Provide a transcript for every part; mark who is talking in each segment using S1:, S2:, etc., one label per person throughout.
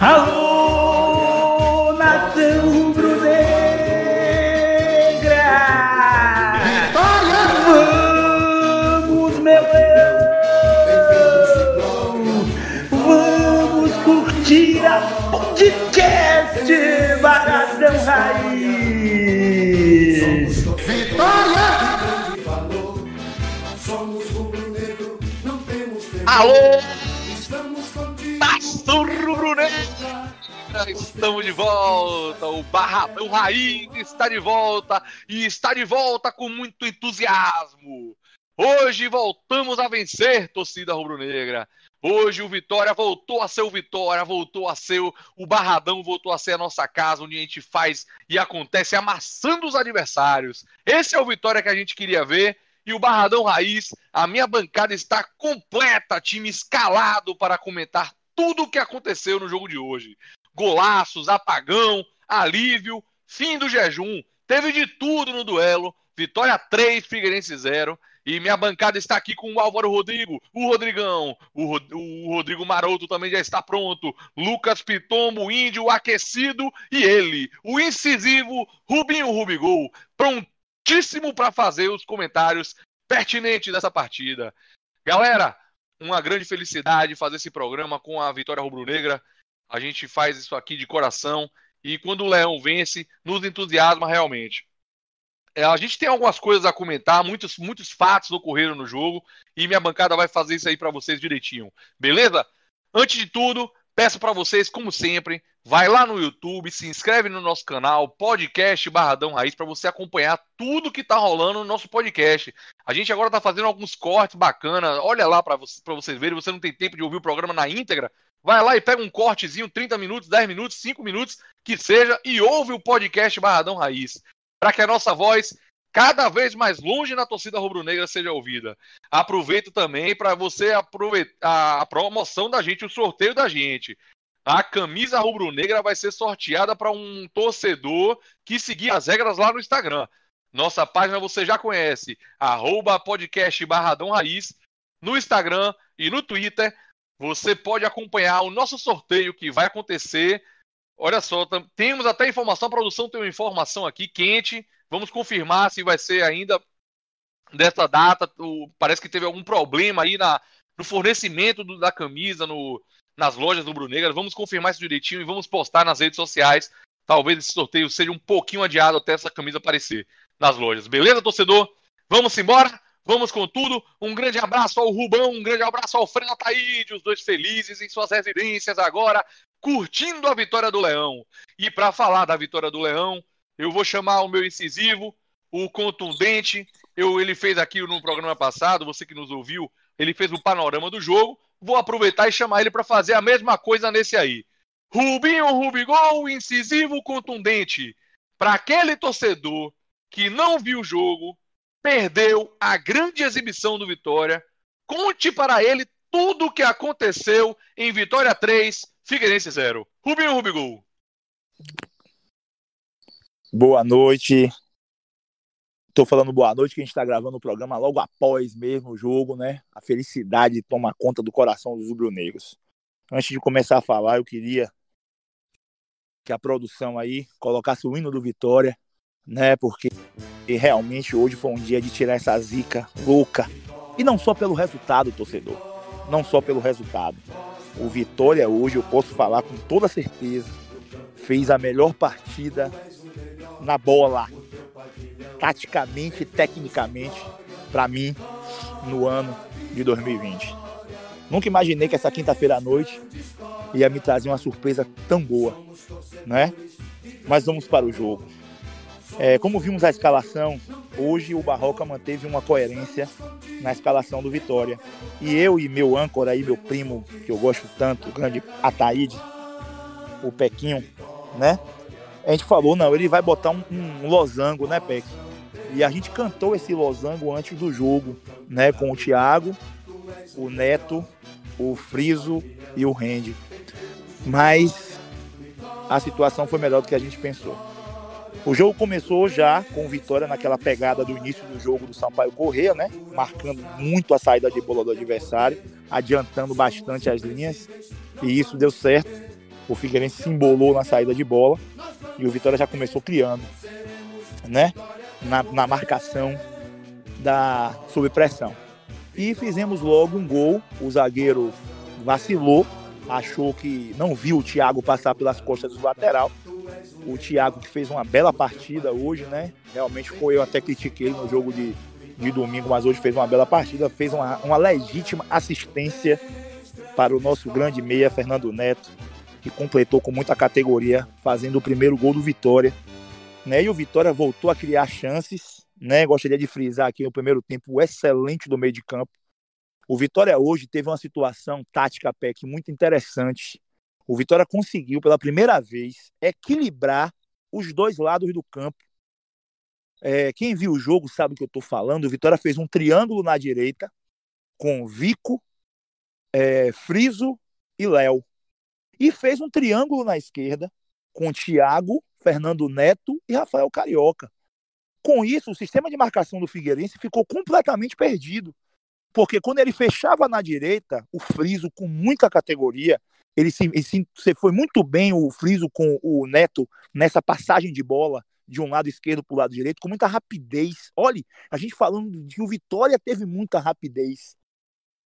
S1: Alô, nação rubro-negra! Vitória! Vamos, meu leão! Vamos curtir a podcast Baradão Raiz! Vitória!
S2: Alô! Estamos de volta, o Barradão Raiz está de volta e está de volta com muito entusiasmo. Hoje voltamos a vencer, torcida rubro-negra. Hoje o Vitória voltou a ser o Vitória, voltou a ser o, o Barradão, voltou a ser a nossa casa, onde a gente faz e acontece amassando os adversários. Esse é o Vitória que a gente queria ver e o Barradão Raiz, a minha bancada está completa, time escalado para comentar tudo o que aconteceu no jogo de hoje. Golaços, apagão, alívio, fim do jejum, teve de tudo no duelo. Vitória 3, Figueirense 0. E minha bancada está aqui com o Álvaro Rodrigo, o Rodrigão, o, Rod o Rodrigo Maroto também já está pronto, Lucas Pitombo, Índio aquecido e ele, o incisivo Rubinho Rubigol, prontíssimo para fazer os comentários pertinentes dessa partida. Galera, uma grande felicidade fazer esse programa com a Vitória Rubro-Negra. A gente faz isso aqui de coração e quando o Leão vence, nos entusiasma realmente. É, a gente tem algumas coisas a comentar, muitos, muitos fatos ocorreram no jogo e minha bancada vai fazer isso aí para vocês direitinho, beleza? Antes de tudo, peço para vocês, como sempre, vai lá no YouTube, se inscreve no nosso canal, podcast Barradão Raiz, para você acompanhar tudo que tá rolando no nosso podcast. A gente agora tá fazendo alguns cortes bacanas, olha lá para você, vocês verem, você não tem tempo de ouvir o programa na íntegra, vai lá e pega um cortezinho, 30 minutos, 10 minutos, 5 minutos, que seja, e ouve o podcast Barradão Raiz para que a nossa voz cada vez mais longe na torcida rubro-negra seja ouvida. Aproveito também para você aproveitar a promoção da gente, o sorteio da gente. A camisa rubro-negra vai ser sorteada para um torcedor que seguir as regras lá no Instagram. Nossa página você já conhece, arroba podcast Barradão Raiz, no Instagram e no Twitter. Você pode acompanhar o nosso sorteio que vai acontecer Olha só, temos até informação, a produção tem uma informação aqui quente. Vamos confirmar se vai ser ainda dessa data. O, parece que teve algum problema aí na, no fornecimento do, da camisa no, nas lojas do Brunegra. Vamos confirmar isso direitinho e vamos postar nas redes sociais. Talvez esse sorteio seja um pouquinho adiado até essa camisa aparecer nas lojas. Beleza, torcedor? Vamos embora? Vamos com tudo. Um grande abraço ao Rubão, um grande abraço ao Frena Taíde, os dois felizes em suas residências agora, curtindo a vitória do Leão. E para falar da vitória do Leão, eu vou chamar o meu incisivo, o contundente. Eu, ele fez aqui no programa passado, você que nos ouviu, ele fez o panorama do jogo. Vou aproveitar e chamar ele para fazer a mesma coisa nesse aí. Rubinho Rubigol, incisivo, contundente. Para aquele torcedor que não viu o jogo, perdeu a grande exibição do Vitória, conte para ele tudo o que aconteceu em Vitória 3, Figueirense 0. Rubinho Rubigol.
S3: Boa noite. Estou falando boa noite, que a gente está gravando o programa logo após mesmo o jogo, né? A felicidade toma conta do coração dos rubro-negros. Antes de começar a falar, eu queria que a produção aí colocasse o hino do Vitória, né? Porque realmente hoje foi um dia de tirar essa zica louca. E não só pelo resultado, torcedor. Não só pelo resultado o Vitória hoje, eu posso falar com toda certeza, fez a melhor partida na bola, taticamente e tecnicamente, para mim, no ano de 2020. Nunca imaginei que essa quinta-feira à noite ia me trazer uma surpresa tão boa, né? Mas vamos para o jogo. É, como vimos a escalação, hoje o Barroca manteve uma coerência na escalação do Vitória. E eu e meu âncora aí, meu primo, que eu gosto tanto, o grande Ataíde, o Pequinho, né? A gente falou, não, ele vai botar um, um losango, né, Peck? E a gente cantou esse losango antes do jogo, né? Com o Thiago, o Neto, o Friso e o Rende. Mas a situação foi melhor do que a gente pensou. O jogo começou já com vitória naquela pegada do início do jogo do Sampaio Correia, né? Marcando muito a saída de bola do adversário, adiantando bastante as linhas, e isso deu certo. O Figueirense se embolou na saída de bola e o Vitória já começou criando, né? Na, na marcação da sob pressão. E fizemos logo um gol. O zagueiro vacilou, achou que não viu o Thiago passar pelas costas do lateral. O Thiago que fez uma bela partida hoje, né? Realmente foi eu até critiquei no jogo de, de domingo, mas hoje fez uma bela partida, fez uma, uma legítima assistência para o nosso grande meia Fernando Neto, que completou com muita categoria, fazendo o primeiro gol do Vitória. Né? E o Vitória voltou a criar chances, né? Gostaria de frisar aqui no primeiro tempo excelente do meio de campo. O Vitória hoje teve uma situação tática PEC muito interessante. O Vitória conseguiu pela primeira vez equilibrar os dois lados do campo. É, quem viu o jogo sabe o que eu estou falando. O Vitória fez um triângulo na direita com Vico, é, Friso e Léo. E fez um triângulo na esquerda com Thiago, Fernando Neto e Rafael Carioca. Com isso, o sistema de marcação do Figueirense ficou completamente perdido. Porque quando ele fechava na direita, o Friso com muita categoria, ele se, ele se foi muito bem o Friso com o Neto nessa passagem de bola de um lado esquerdo para o lado direito, com muita rapidez. Olhe, a gente falando de que o Vitória teve muita rapidez,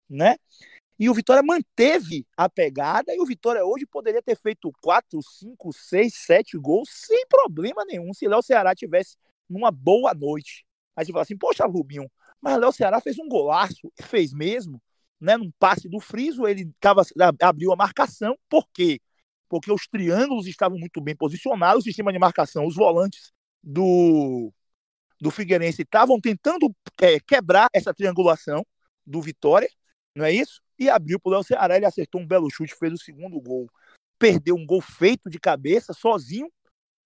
S3: né? E o Vitória manteve a pegada, e o Vitória hoje poderia ter feito 4, 5, 6, 7 gols sem problema nenhum, se Léo Ceará tivesse numa boa noite. Aí você fala assim, poxa, Rubinho, mas Léo Ceará fez um golaço, fez mesmo, né? Num passe do Friso, ele tava, abriu a marcação, por quê? Porque os triângulos estavam muito bem posicionados, o sistema de marcação, os volantes do, do Figueirense estavam tentando é, quebrar essa triangulação do Vitória, não é isso? e abriu para o Léo Ceará. Ele acertou um belo chute, fez o segundo gol. Perdeu um gol feito de cabeça, sozinho,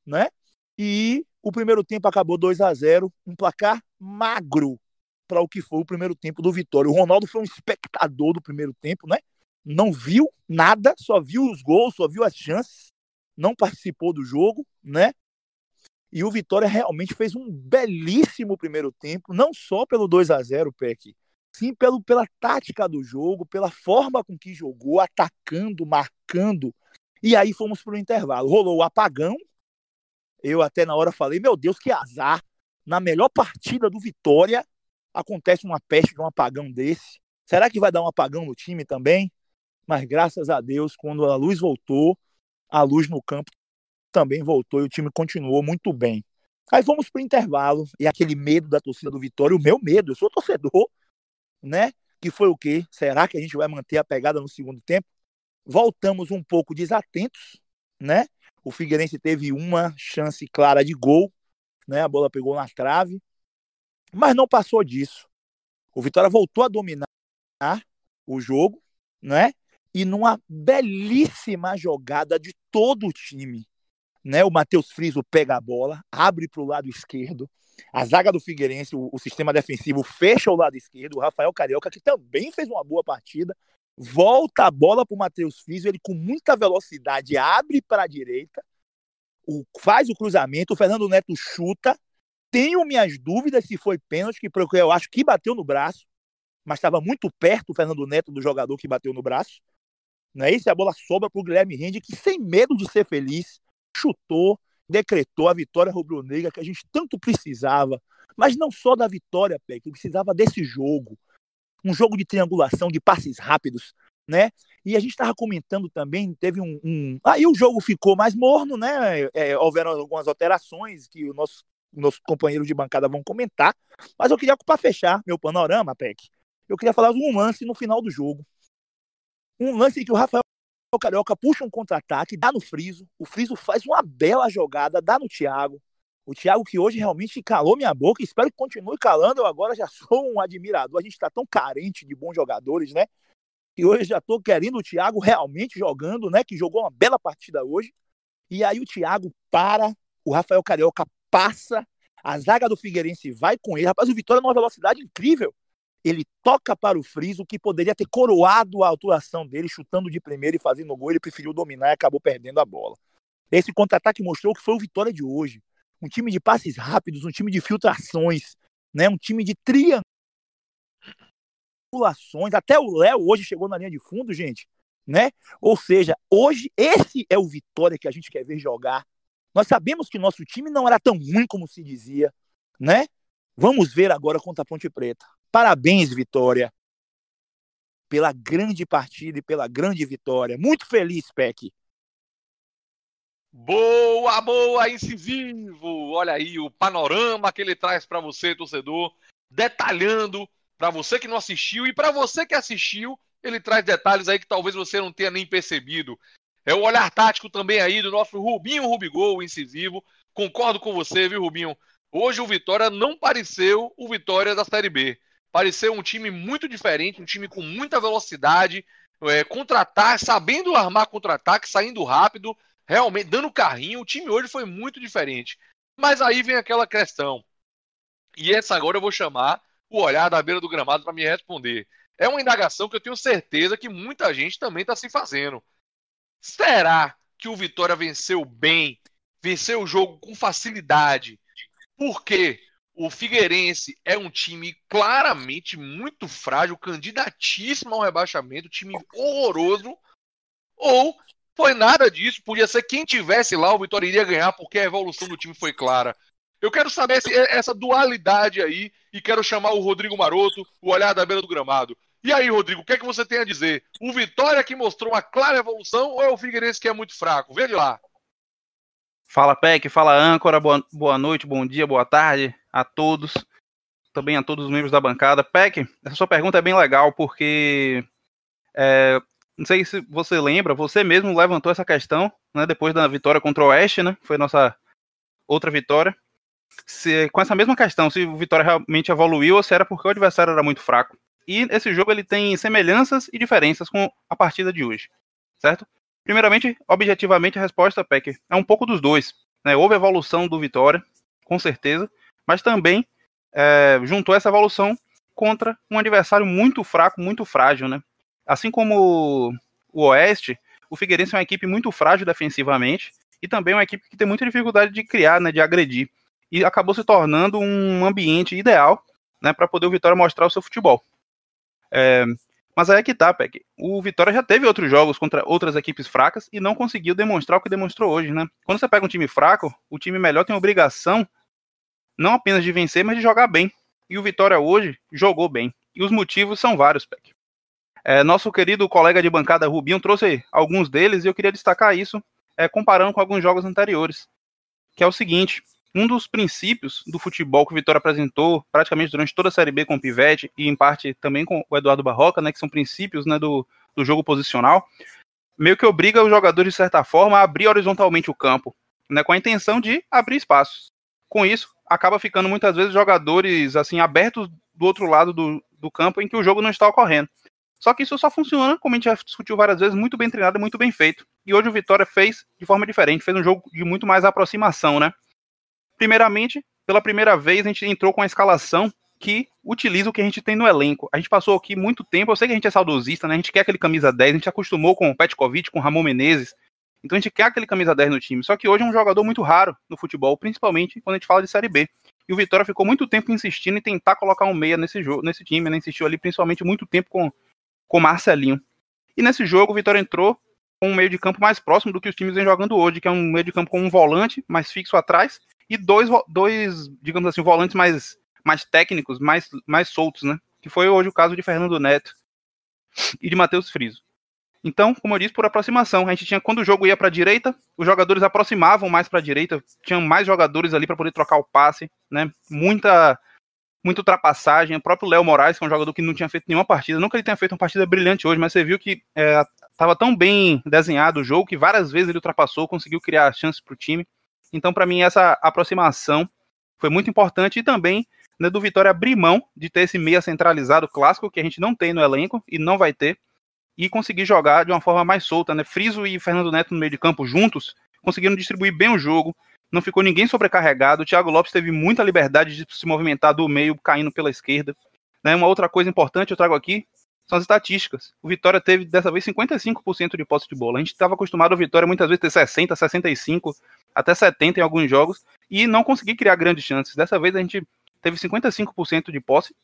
S3: né? E o primeiro tempo acabou 2 a 0 um placar magro para o que foi o primeiro tempo do Vitória. O Ronaldo foi um espectador do primeiro tempo, né? Não viu nada, só viu os gols, só viu as chances, não participou do jogo, né? E o Vitória realmente fez um belíssimo primeiro tempo, não só pelo 2 a 0 Peck, sim pelo, pela tática do jogo, pela forma com que jogou, atacando, marcando. E aí fomos para o intervalo. Rolou o apagão. Eu até na hora falei, meu Deus, que azar. Na melhor partida do Vitória, acontece uma peste de um apagão desse. Será que vai dar um apagão no time também? Mas graças a Deus, quando a luz voltou, a luz no campo também voltou e o time continuou muito bem. Aí fomos para o intervalo e aquele medo da torcida do Vitória, o meu medo, eu sou torcedor, né? Que foi o quê? Será que a gente vai manter a pegada no segundo tempo? Voltamos um pouco desatentos, né? O Figueirense teve uma chance clara de gol, né? A bola pegou na trave, mas não passou disso. O Vitória voltou a dominar o jogo, né? E numa belíssima jogada de todo o time, né? O Matheus Friso pega a bola, abre para o lado esquerdo, a zaga do Figueirense, o, o, sistema defensivo fecha o lado esquerdo. O Rafael Carioca, que também fez uma boa partida, volta a bola para o Matheus Físio. Ele, com muita velocidade, abre para a direita, o, faz o cruzamento. O Fernando Neto chuta. Tenho minhas dúvidas se foi pênalti, porque eu acho que bateu no braço, mas estava muito perto o Fernando Neto do jogador que bateu no braço. Não é isso? A bola sobra para o Guilherme Rende, que sem medo de ser feliz, chutou, decretou a vitória rubro-negra que a gente tanto precisava, mas não só da vitória, que precisava desse jogo. Um jogo de triangulação, de passes rápidos, né? E a gente estava comentando também, teve um, um, Aí o jogo ficou mais morno, né? É, houveram algumas alterações que o nosso, nosso companheiro de bancada vão comentar. Mas eu queria, para fechar meu panorama, Peck, eu queria falar um lance no final do jogo. Um lance que o Rafael Carioca puxa um contra-ataque, dá no Friso. O Friso faz uma bela jogada, dá no Thiago. O Thiago que hoje realmente calou minha boca, espero que continue calando. Eu agora já sou um admirador. A gente está tão carente de bons jogadores, né? Que hoje já estou querendo o Thiago realmente jogando, né? Que jogou uma bela partida hoje. E aí o Thiago para, o Rafael Carioca passa, a zaga do Figueirense vai com ele. Rapaz, o Vitória numa velocidade incrível ele toca para o Friso, que poderia ter coroado a atuação dele, chutando de primeiro e fazendo gol. Ele preferiu dominar e acabou perdendo a bola. Esse contra-ataque mostrou que foi o Vitória de hoje. Um time de passes rápidos, um time de filtrações, né? um time de triangulações. Até o Léo hoje chegou na linha de fundo, gente. né? Ou seja, hoje esse é o Vitória que a gente quer ver jogar. Nós sabemos que nosso time não era tão ruim como se dizia, né? Vamos ver agora contra a Ponte Preta. Parabéns, Vitória, pela grande partida e pela grande vitória. Muito feliz, Peck.
S2: Boa, boa, incisivo. Olha aí o panorama que ele traz para você, torcedor, detalhando para você que não assistiu e para você que assistiu, ele traz detalhes aí que talvez você não tenha nem percebido. É o olhar tático também aí do nosso Rubinho Rubigol, incisivo. Concordo com você, viu, Rubinho? Hoje o Vitória não pareceu o Vitória da Série B. Pareceu um time muito diferente, um time com muita velocidade, é, contra-ataque, sabendo armar contra-ataque, saindo rápido, realmente dando carrinho. O time hoje foi muito diferente. Mas aí vem aquela questão. E essa agora eu vou chamar o olhar da beira do gramado para me responder. É uma indagação que eu tenho certeza que muita gente também está se fazendo. Será que o Vitória venceu bem, venceu o jogo com facilidade? Porque o Figueirense é um time claramente muito frágil, candidatíssimo ao rebaixamento, time horroroso. Ou foi nada disso, podia ser quem tivesse lá, o Vitória iria ganhar, porque a evolução do time foi clara. Eu quero saber essa dualidade aí e quero chamar o Rodrigo Maroto, o olhar da beira do gramado. E aí, Rodrigo, o que é que você tem a dizer? O Vitória que mostrou uma clara evolução ou é o Figueirense que é muito fraco? Vê lá.
S4: Fala, Peck, fala, âncora, boa, boa noite, bom dia, boa tarde a todos, também a todos os membros da bancada. Peck, essa sua pergunta é bem legal, porque é, não sei se você lembra, você mesmo levantou essa questão, né, depois da vitória contra o Oeste, né, foi nossa outra vitória, se, com essa mesma questão, se o Vitória realmente evoluiu ou se era porque o adversário era muito fraco. E esse jogo ele tem semelhanças e diferenças com a partida de hoje, certo? Primeiramente, objetivamente, a resposta, Peck, é um pouco dos dois. Né? Houve evolução do Vitória, com certeza, mas também é, juntou essa evolução contra um adversário muito fraco, muito frágil, né? Assim como o Oeste, o Figueirense é uma equipe muito frágil defensivamente e também uma equipe que tem muita dificuldade de criar, né, de agredir e acabou se tornando um ambiente ideal né, para poder o Vitória mostrar o seu futebol. É, mas aí é que tá, Peck. O Vitória já teve outros jogos contra outras equipes fracas e não conseguiu demonstrar o que demonstrou hoje, né? Quando você pega um time fraco, o time melhor tem obrigação não apenas de vencer, mas de jogar bem. E o Vitória hoje jogou bem. E os motivos são vários, Peck. É, nosso querido colega de bancada Rubinho trouxe alguns deles e eu queria destacar isso é, comparando com alguns jogos anteriores. Que é o seguinte: um dos princípios do futebol que o Vitória apresentou praticamente durante toda a Série B com o Pivete e em parte também com o Eduardo Barroca, né, que são princípios né, do, do jogo posicional, meio que obriga os jogadores, de certa forma, a abrir horizontalmente o campo, né, com a intenção de abrir espaços. Com isso, acaba ficando muitas vezes jogadores assim abertos do outro lado do, do campo em que o jogo não está ocorrendo. Só que isso só funciona, como a gente já discutiu várias vezes, muito bem treinado e muito bem feito. E hoje o Vitória fez de forma diferente, fez um jogo de muito mais aproximação, né? Primeiramente, pela primeira vez, a gente entrou com a escalação que utiliza o que a gente tem no elenco. A gente passou aqui muito tempo, eu sei que a gente é saudosista, né? A gente quer aquele camisa 10, a gente acostumou com o Petkovic, com o Ramon Menezes. Então a gente quer aquele camisa 10 no time. Só que hoje é um jogador muito raro no futebol, principalmente quando a gente fala de Série B. E o Vitória ficou muito tempo insistindo em tentar colocar um meia nesse jogo, nesse time, né? Insistiu ali principalmente muito tempo com com Marcelinho. E nesse jogo o Vitória entrou com um meio de campo mais próximo do que os times vêm jogando hoje, que é um meio de campo com um volante mais fixo atrás e dois, dois digamos assim, volantes mais, mais técnicos, mais, mais soltos, né? Que foi hoje o caso de Fernando Neto e de Matheus Friso. Então, como eu disse, por aproximação, a gente tinha quando o jogo ia para a direita, os jogadores aproximavam mais para a direita, tinham mais jogadores ali para poder trocar o passe, né? Muita muita ultrapassagem. O próprio Léo Moraes, que é um jogador que não tinha feito nenhuma partida, nunca ele tenha feito uma partida brilhante hoje, mas você viu que estava é, tão bem desenhado o jogo que várias vezes ele ultrapassou, conseguiu criar chances para o time. Então, para mim, essa aproximação foi muito importante e também né, do Vitória abrir mão de ter esse meia centralizado clássico que a gente não tem no elenco e não vai ter e conseguir jogar de uma forma mais solta, né? Friso e Fernando Neto no meio de campo juntos, conseguindo distribuir bem o jogo, não ficou ninguém sobrecarregado. O Thiago Lopes teve muita liberdade de se movimentar do meio, caindo pela esquerda. Né? Uma outra coisa importante eu trago aqui são as estatísticas. O Vitória teve dessa vez 55% de posse de bola. A gente estava acostumado a Vitória muitas vezes ter 60, 65, até 70 em alguns jogos e não conseguir criar grandes chances. Dessa vez a gente teve 55% de posse,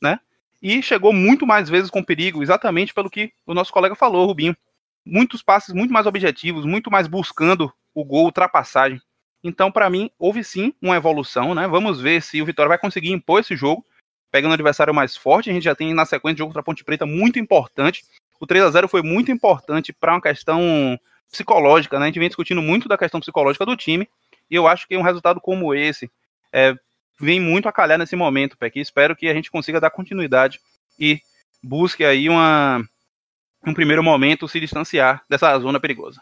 S4: né? E chegou muito mais vezes com perigo, exatamente pelo que o nosso colega falou, Rubinho. muitos passes muito mais objetivos, muito mais buscando o gol, ultrapassagem. Então, para mim, houve sim uma evolução, né? Vamos ver se o Vitória vai conseguir impor esse jogo, pegando um adversário mais forte. A gente já tem na sequência jogo contra a Ponte Preta muito importante. O 3 a 0 foi muito importante para uma questão psicológica, né? A gente vem discutindo muito da questão psicológica do time, e eu acho que um resultado como esse é, vem muito a calhar nesse momento, Peck. Espero que a gente consiga dar continuidade e busque aí uma, um primeiro momento se distanciar dessa zona perigosa.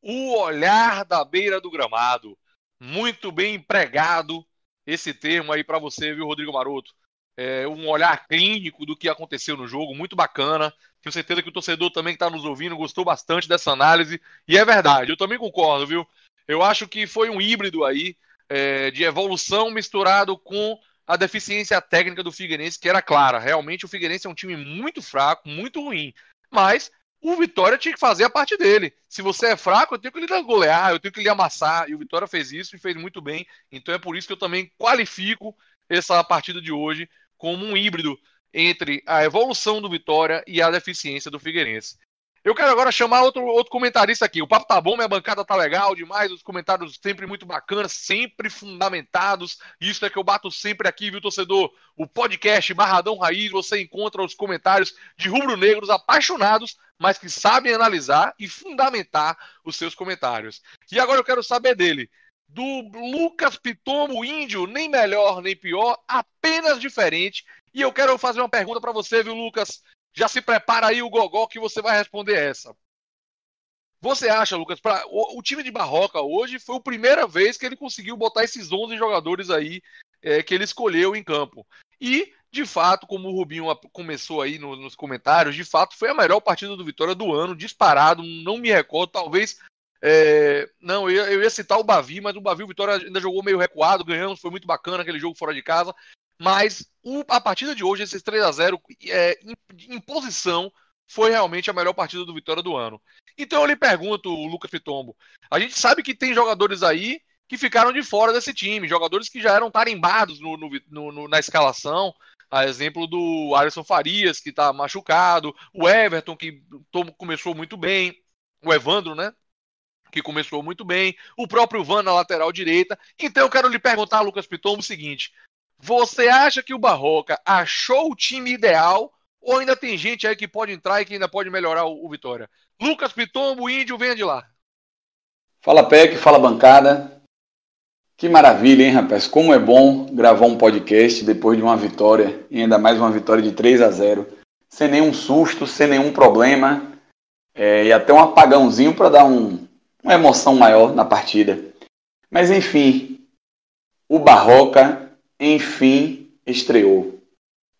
S2: O olhar da beira do gramado. Muito bem empregado esse termo aí para você, viu, Rodrigo Maroto? É um olhar clínico do que aconteceu no jogo, muito bacana. Tenho certeza que o torcedor também que está nos ouvindo gostou bastante dessa análise. E é verdade, eu também concordo, viu? Eu acho que foi um híbrido aí é, de evolução misturado com a deficiência técnica do Figueirense, que era clara. Realmente o Figueirense é um time muito fraco, muito ruim. Mas o Vitória tinha que fazer a parte dele. Se você é fraco, eu tenho que lhe golear, eu tenho que lhe amassar. E o Vitória fez isso e fez muito bem. Então é por isso que eu também qualifico essa partida de hoje como um híbrido entre a evolução do Vitória e a deficiência do Figueirense. Eu quero agora chamar outro, outro comentarista aqui. O papo tá bom, minha bancada tá legal demais, os comentários sempre muito bacanas, sempre fundamentados. Isso é que eu bato sempre aqui, viu, torcedor? O podcast Barradão Raiz, você encontra os comentários de rubro-negros apaixonados, mas que sabem analisar e fundamentar os seus comentários. E agora eu quero saber dele. Do Lucas Pitomo Índio, nem melhor nem pior, apenas diferente. E eu quero fazer uma pergunta para você, viu, Lucas? Já se prepara aí o Gogó que você vai responder essa. Você acha, Lucas, pra, o, time de Barroca hoje foi a primeira vez que ele conseguiu botar esses 11 jogadores aí é, que ele escolheu em campo. E, de fato, como o Rubinho começou aí no, nos comentários, de fato foi a melhor partida do Vitória do ano, disparado, não me recordo, talvez. É, não, eu eu ia, citar o Bavi, mas o Bavi, o Vitória ainda jogou meio recuado, ganhamos, foi muito bacana aquele jogo fora de casa. Mas o, a partida de hoje, esses 3 a 0 é, em, posição, foi realmente a melhor partida do Vitória do ano. Então eu lhe pergunto, Lucas Fitombo, a gente sabe que tem jogadores aí que ficaram de fora desse time, jogadores que já eram tarimbados no, no, no, na escalação, a exemplo do Alisson Farias, que está machucado, o Everton, que começou muito bem, o Evandro, né? Que começou muito bem, o próprio Van na lateral direita. Então eu quero lhe perguntar, Lucas Pitombo, o seguinte: você acha que o Barroca achou o time ideal ou ainda tem gente aí que pode entrar e que ainda pode melhorar o, o Vitória? Lucas Pitombo, Índio, venha de lá.
S5: Fala PEC, fala bancada. Que maravilha, hein, rapaz? Como é bom gravar um podcast depois de uma vitória, e ainda mais uma vitória de 3 a 0 sem nenhum susto, sem nenhum problema, é, e até um apagãozinho para dar um, uma emoção maior na partida. Mas enfim, o Barroca enfim estreou.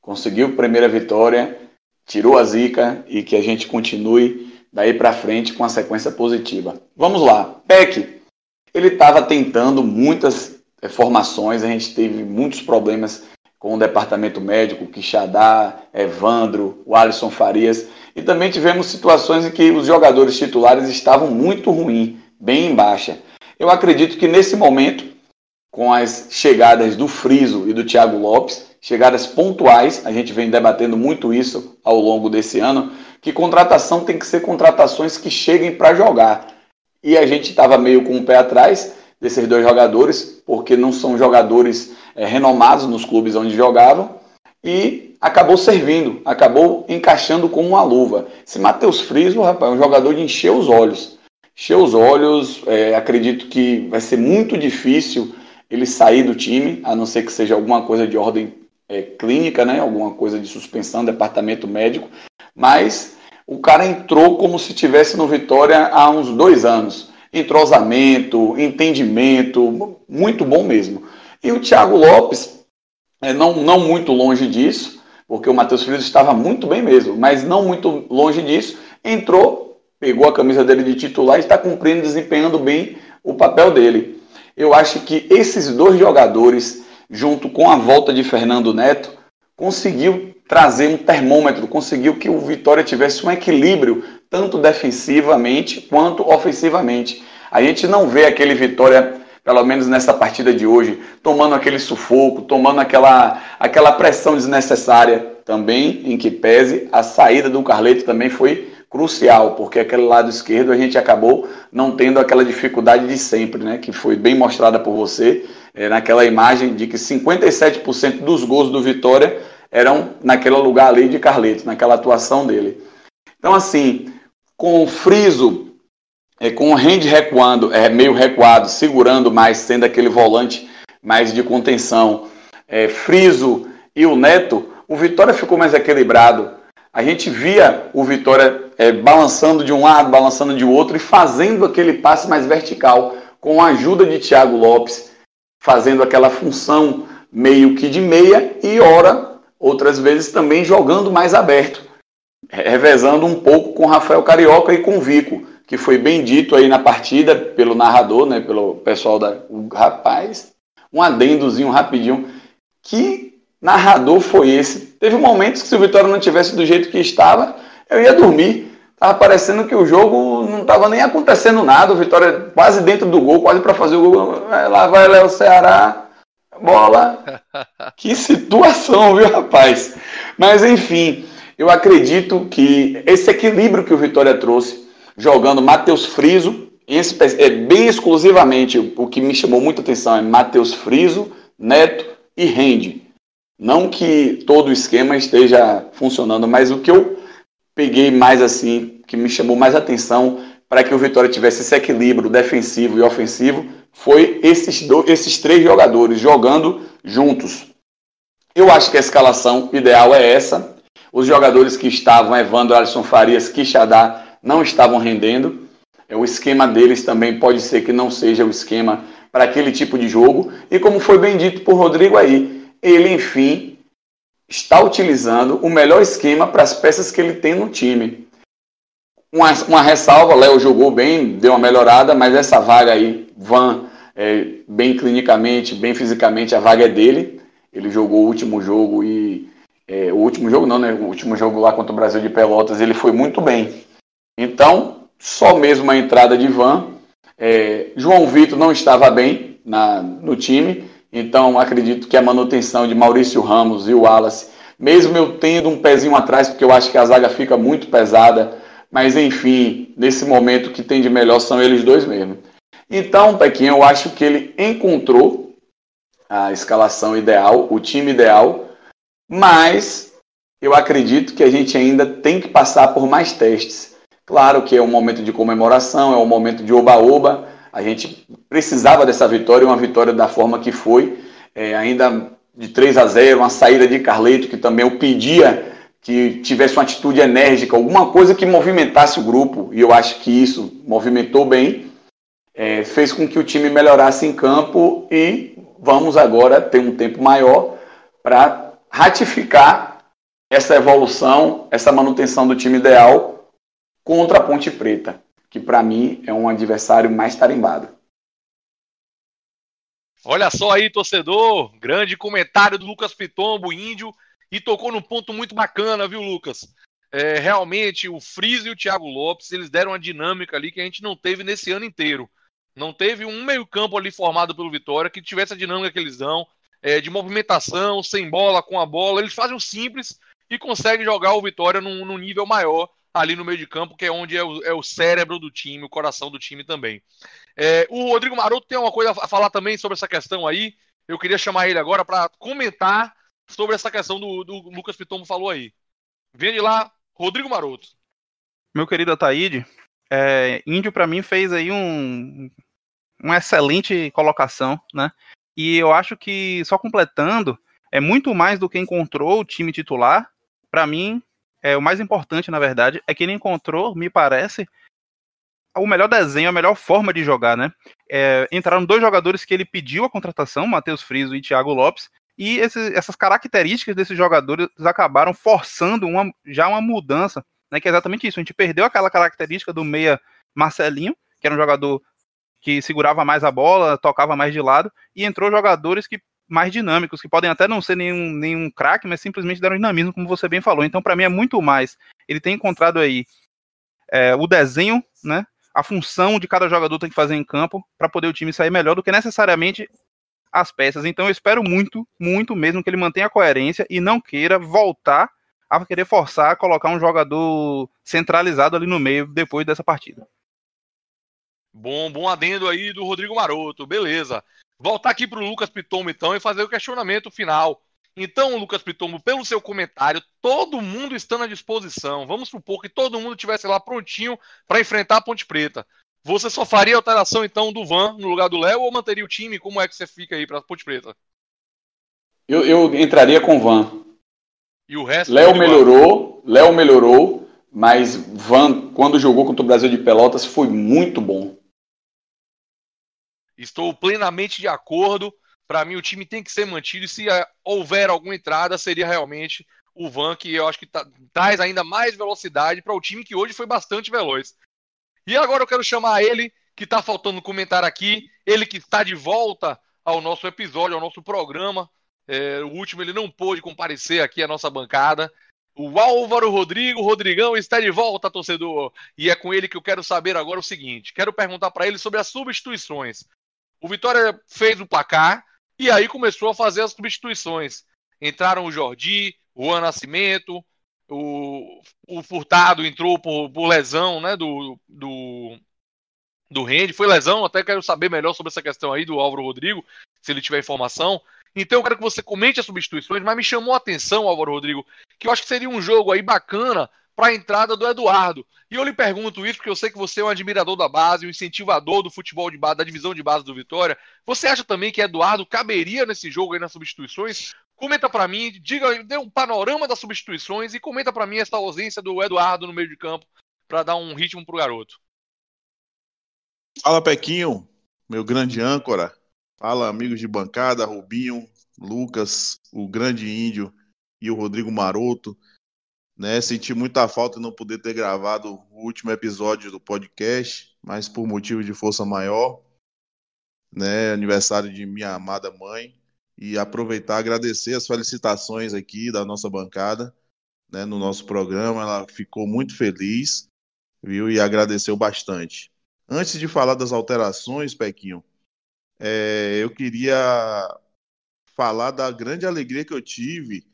S5: Conseguiu primeira vitória, tirou a zica e que a gente continue daí para frente com a sequência positiva. Vamos lá. Peck, ele estava tentando muitas eh, formações, a gente teve muitos problemas com o departamento médico, Quixadá, Evandro, o Alisson Farias, e também tivemos situações em que os jogadores titulares estavam muito ruins, bem em baixa. Eu acredito que nesse momento com as chegadas do Friso e do Thiago Lopes, chegadas pontuais, a gente vem debatendo muito isso ao longo desse ano, que contratação tem que ser contratações que cheguem para jogar. E a gente estava meio com o pé atrás desses dois jogadores, porque não são jogadores é, renomados nos clubes onde jogavam, e acabou servindo, acabou encaixando como uma luva. Esse Matheus Friso, rapaz, é um jogador de encher os olhos. Encher os olhos, é, acredito que vai ser muito difícil ele sair do time, a não ser que seja alguma coisa de ordem é, clínica, né? alguma coisa de suspensão, departamento médico, mas o cara entrou como se tivesse no Vitória há uns dois anos. Entrosamento, entendimento, muito bom mesmo. E o Thiago Lopes, é, não, não muito longe disso, porque o Matheus Filho estava muito bem mesmo, mas não muito longe disso, entrou, pegou a camisa dele de titular e está cumprindo, desempenhando bem o papel dele. Eu acho que esses dois jogadores, junto com a volta de Fernando Neto, conseguiu trazer um termômetro, conseguiu que o Vitória tivesse um equilíbrio, tanto defensivamente quanto ofensivamente. A gente não vê aquele Vitória, pelo menos nessa partida de hoje, tomando aquele sufoco, tomando aquela, aquela pressão desnecessária. também em que pese, a saída do Carleto também foi crucial, porque aquele lado esquerdo a gente acabou não tendo aquela dificuldade de sempre, né, que foi bem mostrada por você é, naquela imagem de que 57% dos gols do Vitória eram naquele lugar ali de Carleto, naquela atuação dele. Então, assim, com o Friso, é, com o Rende recuando, é, meio recuado, segurando mais, sendo aquele volante mais de contenção, é, Friso e o Neto, o Vitória ficou mais equilibrado. A gente via o Vitória é, balançando de um lado, balançando de outro e fazendo aquele passe mais vertical, com a ajuda de Thiago Lopes, fazendo aquela função meio que de meia e ora, outras vezes também jogando mais aberto, revezando um pouco com Rafael Carioca e com Vico, que foi bem dito aí na partida pelo narrador, né, pelo pessoal da o rapaz, um adendozinho rapidinho. Que narrador foi esse? Teve momentos que se o Vitória não tivesse do jeito que estava, eu ia dormir. Tava parecendo que o jogo não estava nem acontecendo nada. O Vitória quase dentro do gol, quase para fazer o gol. Lá vai Léo Ceará, bola. Que situação, viu, rapaz? Mas enfim, eu acredito que esse equilíbrio que o Vitória trouxe, jogando Matheus Friso, é bem exclusivamente o que me chamou muita atenção é Matheus Friso, Neto e Rende. Não que todo o esquema esteja funcionando, mas o que eu peguei mais assim, que me chamou mais atenção para que o Vitória tivesse esse equilíbrio defensivo e ofensivo, foi esses, dois, esses três jogadores jogando juntos. Eu acho que a escalação ideal é essa. Os jogadores que estavam, Evandro, Alisson Farias, Quixadá, não estavam rendendo. O esquema deles também pode ser que não seja o esquema para aquele tipo de jogo. E como foi bem dito por Rodrigo aí, ele, enfim, está utilizando o melhor esquema para as peças que ele tem no time. Uma, uma ressalva, Léo jogou bem, deu uma melhorada, mas essa vaga aí, Van, é, bem clinicamente, bem fisicamente, a vaga é dele. Ele jogou o último jogo e. É, o último jogo não, né? O último jogo lá contra o Brasil de Pelotas, ele foi muito bem. Então, só mesmo a entrada de Van. É, João Vitor não estava bem na, no time. Então, acredito que a manutenção de Maurício Ramos e o Wallace, mesmo eu tendo um pezinho atrás, porque eu acho que a zaga fica muito pesada, mas enfim, nesse momento que tem de melhor são eles dois mesmo. Então, Pequinho, eu acho que ele encontrou a escalação ideal, o time ideal, mas eu acredito que a gente ainda tem que passar por mais testes. Claro que é um momento de comemoração, é um momento de oba-oba, a gente precisava dessa vitória, uma vitória da forma que foi, é, ainda de 3 a 0, uma saída de Carleto, que também eu pedia que tivesse uma atitude enérgica, alguma coisa que movimentasse o grupo, e eu acho que isso movimentou bem, é, fez com que o time melhorasse em campo e vamos agora ter um tempo maior para ratificar essa evolução, essa manutenção do time ideal contra a Ponte Preta que para mim é um adversário mais tarimbado.
S2: Olha só aí, torcedor, grande comentário do Lucas Pitombo, índio, e tocou num ponto muito bacana, viu, Lucas? É, realmente, o Friso e o Thiago Lopes, eles deram uma dinâmica ali que a gente não teve nesse ano inteiro. Não teve um meio-campo ali formado pelo Vitória que tivesse a dinâmica que eles dão, é, de movimentação, sem bola, com a bola. Eles fazem o simples e conseguem jogar o Vitória num, num nível maior ali no meio de campo, que é onde é o, é o cérebro do time, o coração do time também. É, o Rodrigo Maroto tem uma coisa a falar também sobre essa questão aí. Eu queria chamar ele agora para comentar sobre essa questão do, do Lucas Pitombo falou aí. Vem de lá, Rodrigo Maroto.
S4: Meu querido Ataíde, é, Índio para mim fez aí um, uma excelente colocação, né? E eu acho que, só completando, é muito mais do que encontrou o time titular. Para mim, é, o mais importante, na verdade, é que ele encontrou, me parece, o melhor desenho, a melhor forma de jogar, né? É, entraram dois jogadores que ele pediu a contratação, Matheus Friso e Thiago Lopes, e esse, essas características desses jogadores acabaram forçando uma, já uma mudança, né? Que é exatamente isso. A gente perdeu aquela característica do meia Marcelinho, que era um jogador que segurava mais a bola, tocava mais de lado, e entrou jogadores que mais dinâmicos, que podem até não ser nenhum, nenhum craque, mas simplesmente deram dinamismo, como você bem falou. Então, para mim, é muito mais. Ele tem encontrado aí é, o desenho, né? A função de cada jogador tem que fazer em campo para poder o time sair melhor do que necessariamente as peças. Então eu espero muito, muito mesmo que ele mantenha a coerência e não queira voltar a querer forçar a colocar um jogador centralizado ali no meio depois dessa partida.
S2: Bom, bom adendo aí do Rodrigo Maroto, beleza. Voltar aqui para o Lucas Pitombo então e fazer o questionamento final. Então, Lucas Pitombo, pelo seu comentário, todo mundo estando à disposição. Vamos supor que todo mundo tivesse lá prontinho para enfrentar a Ponte Preta. Você só faria alteração então do Van no lugar do Léo ou manteria o time? Como é que você fica aí para a Ponte Preta?
S5: Eu, eu entraria com Van.
S2: E o resto?
S5: Léo melhorou, Léo melhorou, mas Van, quando jogou contra o Brasil de Pelotas, foi muito bom.
S2: Estou plenamente de acordo. Para mim, o time tem que ser mantido. E se eh, houver alguma entrada, seria realmente o Van, que eu acho que tá, traz ainda mais velocidade para o time que hoje foi bastante veloz. E agora eu quero chamar ele, que está faltando comentar aqui, ele que está de volta ao nosso episódio, ao nosso programa. É, o último ele não pôde comparecer aqui à nossa bancada. O Álvaro Rodrigo, Rodrigão está de volta, torcedor. E é com ele que eu quero saber agora o seguinte: quero perguntar para ele sobre as substituições. O Vitória fez o placar e aí começou a fazer as substituições. Entraram o Jordi, o Juan Nascimento, o, o Furtado entrou por, por lesão né, do, do, do Rende. Foi lesão, até quero saber melhor sobre essa questão aí do Álvaro Rodrigo, se ele tiver informação. Então eu quero que você comente as substituições, mas me chamou a atenção, Álvaro Rodrigo, que eu acho que seria um jogo aí bacana para a entrada do Eduardo. E eu lhe pergunto isso porque eu sei que você é um admirador da base, um incentivador do futebol de base, da divisão de base do Vitória. Você acha também que Eduardo caberia nesse jogo aí nas substituições? Comenta para mim, diga, dê um panorama das substituições e comenta para mim essa ausência do Eduardo no meio de campo para dar um ritmo pro garoto.
S6: Fala Pequinho, meu grande âncora. Fala amigos de bancada, Rubinho, Lucas, o grande índio e o Rodrigo Maroto. Né, senti muita falta de não poder ter gravado o último episódio do podcast, mas por motivo de força maior, né, aniversário de minha amada mãe, e aproveitar agradecer as felicitações aqui da nossa bancada, né, no nosso programa, ela ficou muito feliz, viu, e agradeceu bastante. Antes de falar das alterações, Pequinho, é, eu queria falar da grande alegria que eu tive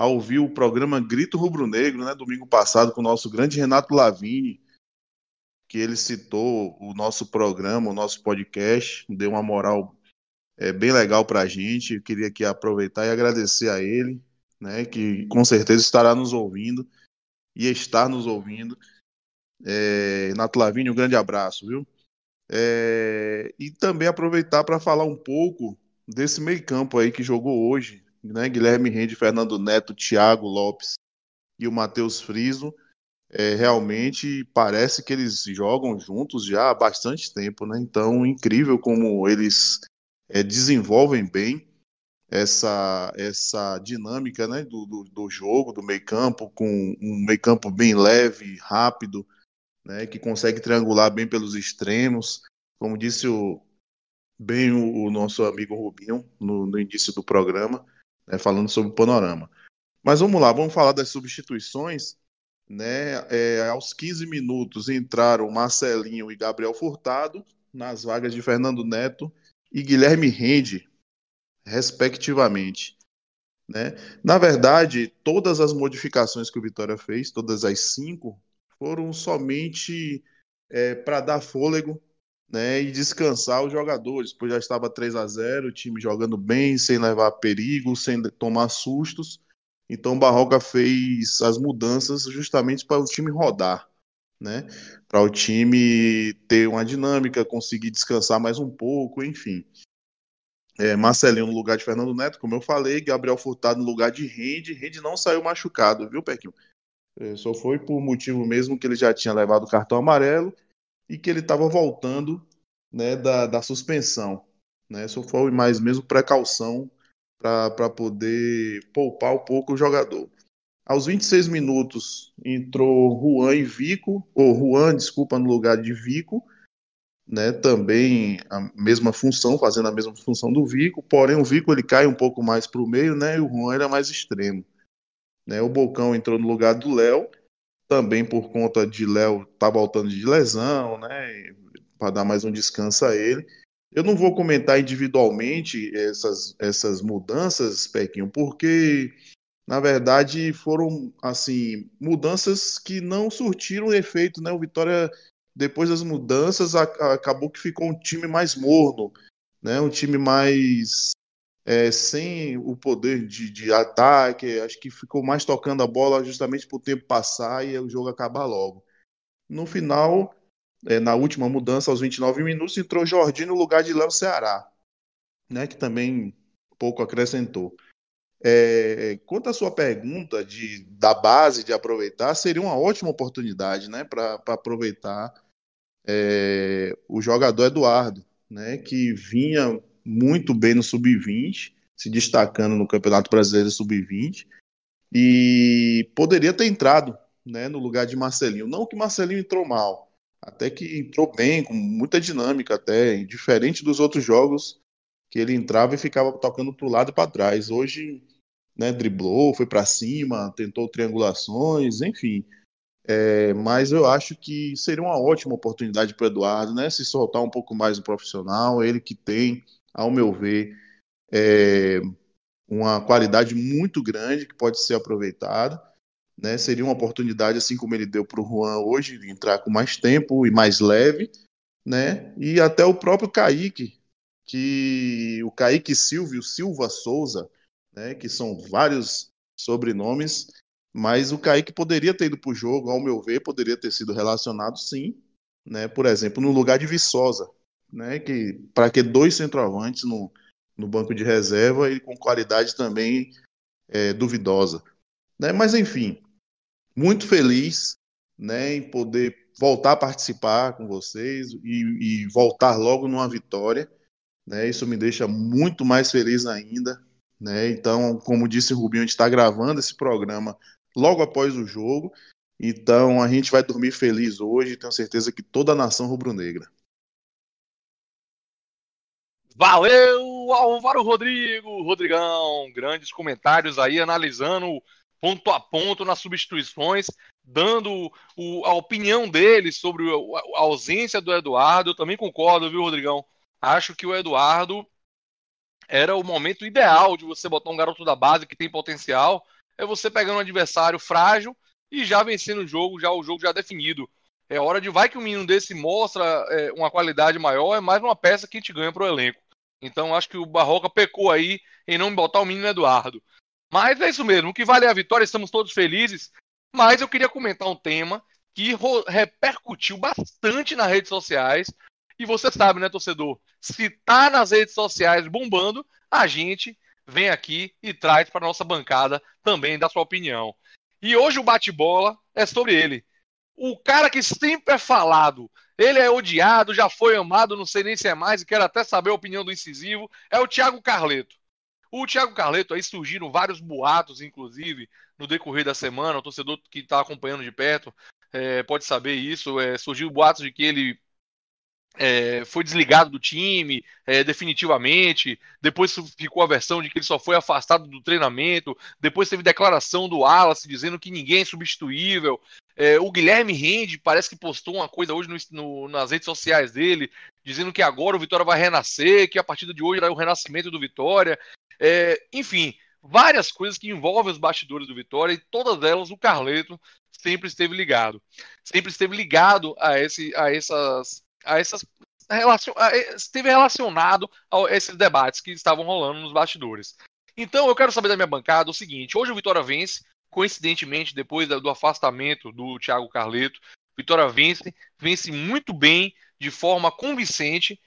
S6: ao ouvir o programa Grito Rubro Negro, né, domingo passado, com o nosso grande Renato Lavini, que ele citou o nosso programa, o nosso podcast, deu uma moral é, bem legal para a gente. Eu queria aqui aproveitar e agradecer a ele, né, que com certeza estará nos ouvindo e está nos ouvindo. É, Renato Lavini, um grande abraço, viu? É, e também aproveitar para falar um pouco desse meio campo aí que jogou hoje, né? Guilherme Rende, Fernando Neto, Thiago Lopes e o Matheus Friso. É, realmente parece que eles jogam juntos já há bastante tempo, né? Então, incrível como eles é, desenvolvem bem essa, essa dinâmica né, do, do, do jogo, do meio campo, com um meio campo bem leve, rápido, né, que consegue triangular bem pelos extremos. Como disse o, bem o, o nosso amigo Rubinho no, no início do programa, né, falando sobre o panorama. Mas vamos lá, vamos falar das substituições. Né? É, aos 15 minutos entraram Marcelinho e Gabriel Furtado nas vagas de Fernando Neto e Guilherme Rende, respectivamente. Né? Na verdade, todas as modificações que o Vitória fez, todas as cinco, foram somente é, para dar fôlego né, e descansar os jogadores, pois já estava 3 a 0 o time jogando bem, sem levar perigo, sem tomar sustos. Então Barroca fez as mudanças justamente para o time rodar, né? Para o time ter uma dinâmica, conseguir descansar mais um pouco, enfim. É, Marcelinho no lugar de Fernando Neto, como eu falei, Gabriel Furtado no lugar de Rende. Rende não saiu machucado, viu, Pequinho? É, só foi por motivo mesmo que ele já tinha levado o cartão amarelo e que ele estava voltando né, da, da suspensão. Né? Só foi mais mesmo precaução para poder poupar um pouco o jogador. Aos 26 minutos entrou Juan e Vico, ou Juan, desculpa, no lugar de Vico, né, também a mesma função, fazendo a mesma função do Vico, porém o Vico ele cai um pouco mais para o meio, né, e o Juan era mais extremo. Né, o Bocão entrou no lugar do Léo, também por conta de Léo tá voltando de lesão, né? Para dar mais um descanso a ele. Eu não vou comentar individualmente essas, essas mudanças, Pequinho, porque na verdade foram assim mudanças que não surtiram efeito, né? O Vitória depois das mudanças acabou que ficou um time mais morno, né? Um time mais é, sem o poder de, de, ataque, acho que ficou mais tocando a bola justamente para o tempo passar e o jogo acabar logo. No final, é, na última mudança, aos 29 minutos, entrou Jorginho no lugar de Léo Ceará, né, que também pouco acrescentou. É, quanto à sua pergunta de, da base de aproveitar, seria uma ótima oportunidade né, para aproveitar é, o jogador Eduardo, né, que vinha muito bem no sub-20, se destacando no Campeonato Brasileiro sub-20, e poderia ter entrado né, no lugar de Marcelinho. Não que Marcelinho entrou mal, até que entrou bem, com muita dinâmica até, diferente dos outros jogos que ele entrava e ficava tocando para o lado e para trás. Hoje, né, driblou, foi para cima, tentou triangulações, enfim. É, mas eu acho que seria uma ótima oportunidade para o Eduardo, né, se soltar um pouco mais no profissional, ele que tem, ao meu ver, é, uma qualidade muito grande que pode ser aproveitada né? Seria uma oportunidade, assim como ele deu para o Juan hoje, de entrar com mais tempo e mais leve, né? E até o próprio Kaique, que o Kaique Silvio Silva Souza, né? Que são vários sobrenomes, mas o Kaique poderia ter ido para o jogo, ao meu ver, poderia ter sido relacionado sim, né? Por exemplo, no lugar de Viçosa, né? Que para que dois centroavantes no, no banco de reserva e com qualidade também é, duvidosa, né? Mas enfim, muito feliz né, em poder voltar a participar com vocês e, e voltar logo numa vitória. Né, isso me deixa muito mais feliz ainda. Né? Então, como disse o Rubinho, a gente está gravando esse programa logo após o jogo. Então, a gente vai dormir feliz hoje. Tenho certeza que toda a nação rubro-negra.
S2: Valeu, Álvaro Rodrigo, Rodrigão. Grandes comentários aí analisando ponto a ponto nas substituições, dando o, a opinião dele sobre a ausência do Eduardo. Eu também concordo, viu, Rodrigão? Acho que o Eduardo era o momento ideal de você botar um garoto da base que tem potencial. É você pegando um adversário frágil e já vencendo o jogo, já o jogo já definido. É hora de vai que um menino desse mostra é, uma qualidade maior, é mais uma peça que a gente ganha para o elenco. Então acho que o Barroca pecou aí em não botar o menino Eduardo. Mas é isso mesmo, o que vale é a vitória, estamos todos felizes. Mas eu queria comentar um tema que repercutiu bastante nas redes sociais. E você sabe, né, torcedor? Se tá nas redes sociais bombando, a gente vem aqui e traz para nossa bancada também da sua opinião. E hoje o bate-bola é sobre ele. O cara que sempre é falado, ele é odiado, já foi amado, não sei nem se é mais, e quero até saber a opinião do incisivo, é o Thiago Carleto. O Thiago Carleto aí surgiram vários boatos, inclusive, no decorrer da semana. O torcedor que está acompanhando de perto é, pode saber isso. É, surgiu boatos de que ele é, foi desligado do time é, definitivamente. Depois ficou a versão de que ele só foi afastado do treinamento. Depois teve declaração do Wallace dizendo que ninguém é substituível. É, o Guilherme Rende parece que postou uma coisa hoje no, no, nas redes sociais dele, dizendo que agora o Vitória vai renascer, que a partir de hoje é o renascimento do Vitória. É, enfim, várias coisas que envolvem os bastidores do Vitória e todas elas o Carleto sempre esteve ligado. Sempre esteve ligado a, esse, a essas. A essas relacion, a, esteve relacionado a esses debates que estavam rolando nos bastidores. Então eu quero saber da minha bancada o seguinte: hoje o Vitória vence, coincidentemente, depois do afastamento do Thiago Carleto. Vitória vence, vence muito bem, de forma convincente.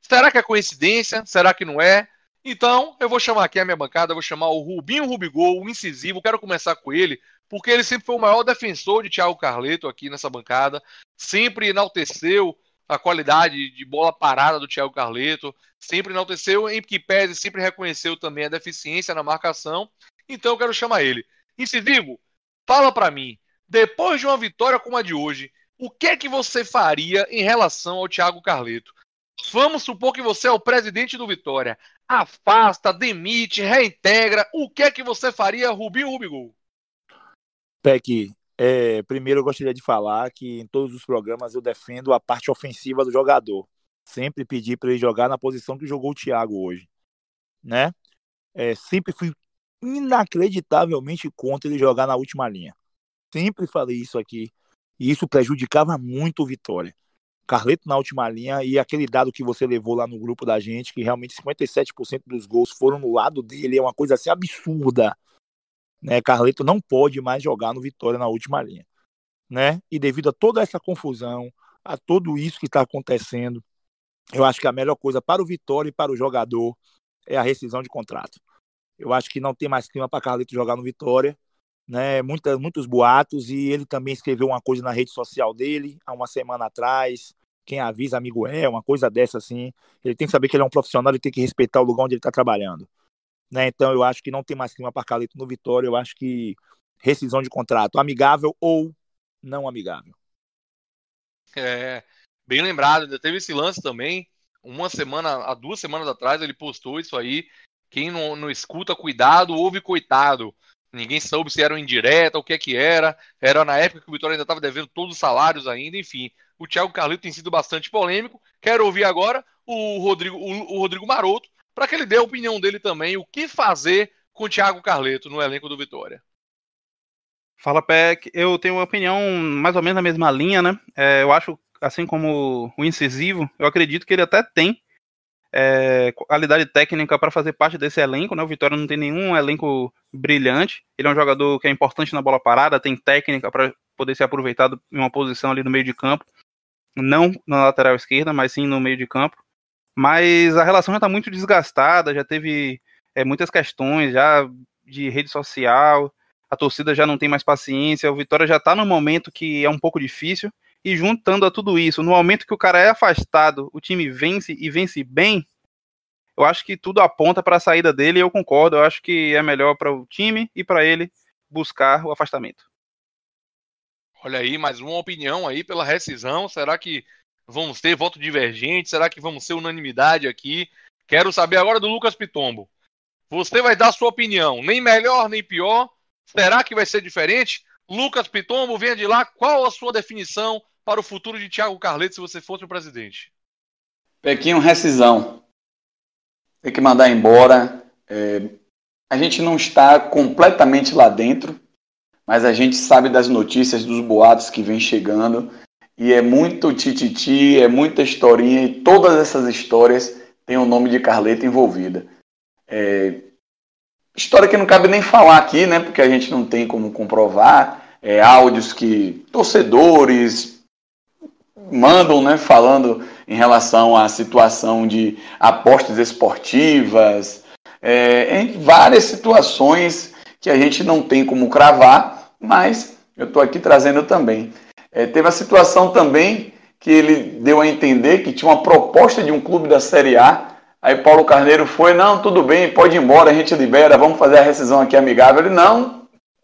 S2: Será que é coincidência? Será que não é? Então, eu vou chamar aqui a minha bancada, vou chamar o Rubinho Rubigol, o incisivo, quero começar com ele, porque ele sempre foi o maior defensor de Thiago Carleto aqui nessa bancada, sempre enalteceu a qualidade de bola parada do Thiago Carleto, sempre enalteceu em que pese, sempre reconheceu também a deficiência na marcação. Então eu quero chamar ele. Incisivo, fala para mim, depois de uma vitória como a de hoje, o que é que você faria em relação ao Thiago Carleto? Vamos supor que você é o presidente do Vitória afasta, demite, reintegra. O que é que você faria, Rubinho Rubigol?
S3: Peck, é, primeiro eu gostaria de falar que em todos os programas eu defendo a parte ofensiva do jogador. Sempre pedi para ele jogar na posição que jogou o Thiago hoje, né? É, sempre fui inacreditavelmente contra ele jogar na última linha. Sempre falei isso aqui. E isso prejudicava muito o Vitória. Carleto na última linha e aquele dado que você levou lá no grupo da gente, que realmente 57% dos gols foram no lado dele, é uma coisa assim absurda. Né? Carleto não pode mais jogar no Vitória na última linha. Né? E devido a toda essa confusão, a tudo isso que está acontecendo, eu acho que a melhor coisa para o Vitória e para o jogador é a rescisão de contrato. Eu acho que não tem mais clima para Carleto jogar no Vitória né, muita, muitos boatos, e ele também escreveu uma coisa na rede social dele, há uma semana atrás, quem avisa, amigo é, uma coisa dessa assim, ele tem que saber que ele é um profissional e tem que respeitar o lugar onde ele está trabalhando. Né, então eu acho que não tem mais clima para Carlito no Vitória, eu acho que rescisão de contrato, amigável ou não amigável.
S2: É, bem lembrado, ainda teve esse lance também, uma semana, há duas semanas atrás ele postou isso aí, quem não, não escuta, cuidado, ouve coitado. Ninguém soube se era um indireta, o que é que era. Era na época que o Vitória ainda estava devendo todos os salários ainda, enfim. O Thiago Carlito tem sido bastante polêmico. Quero ouvir agora o Rodrigo, o, o Rodrigo Maroto, para que ele dê a opinião dele também, o que fazer com o Thiago Carleto no elenco do Vitória.
S4: Fala, Peck. Eu tenho uma opinião mais ou menos na mesma linha, né? É, eu acho, assim como o incisivo, eu acredito que ele até tem é, qualidade técnica para fazer parte desse elenco, né? O Vitória não tem nenhum elenco brilhante. Ele é um jogador que é importante na bola parada, tem técnica para poder ser aproveitado em uma posição ali no meio de campo, não na lateral esquerda, mas sim no meio de campo. Mas a relação já está muito desgastada, já teve é, muitas questões já de rede social, a torcida já não tem mais paciência, o Vitória já está num momento que é um pouco difícil. E juntando a tudo isso, no momento que o cara é afastado, o time vence e vence bem, eu acho que tudo aponta para a saída dele e eu concordo. Eu acho que é melhor para o time e para ele buscar o afastamento.
S2: Olha aí, mais uma opinião aí pela rescisão. Será que vamos ter voto divergente? Será que vamos ser unanimidade aqui? Quero saber agora do Lucas Pitombo. Você vai dar sua opinião, nem melhor nem pior. Será que vai ser diferente? Lucas Pitombo, venha de lá. Qual a sua definição para o futuro de Thiago Carleto se você fosse o presidente?
S5: Pequinho, rescisão. Tem que mandar embora. É, a gente não está completamente lá dentro, mas a gente sabe das notícias, dos boatos que vem chegando. E é muito tititi, é muita historinha, e todas essas histórias têm o nome de Carleto envolvida. É, história que não cabe nem falar aqui, né? Porque a gente não tem como comprovar. É, áudios que torcedores, mandam, né, falando em relação à situação de apostas esportivas, é, em várias situações que a gente não tem como cravar, mas eu estou aqui trazendo também. É, teve a situação também que ele deu a entender que tinha uma proposta de um clube da Série A. Aí Paulo Carneiro foi, não, tudo bem, pode ir embora, a gente libera, vamos fazer a rescisão aqui amigável. Ele, não,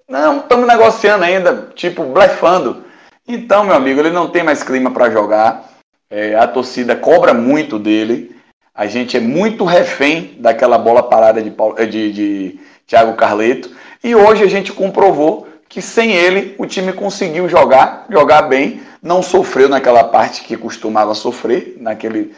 S5: não, estamos negociando ainda, tipo, blefando. Então, meu amigo, ele não tem mais clima para jogar. É, a torcida cobra muito dele. A gente é muito refém daquela bola parada de, Paulo, de, de Thiago Carleto. E hoje a gente comprovou que sem ele o time conseguiu jogar, jogar bem, não sofreu naquela parte que costumava sofrer, naquele,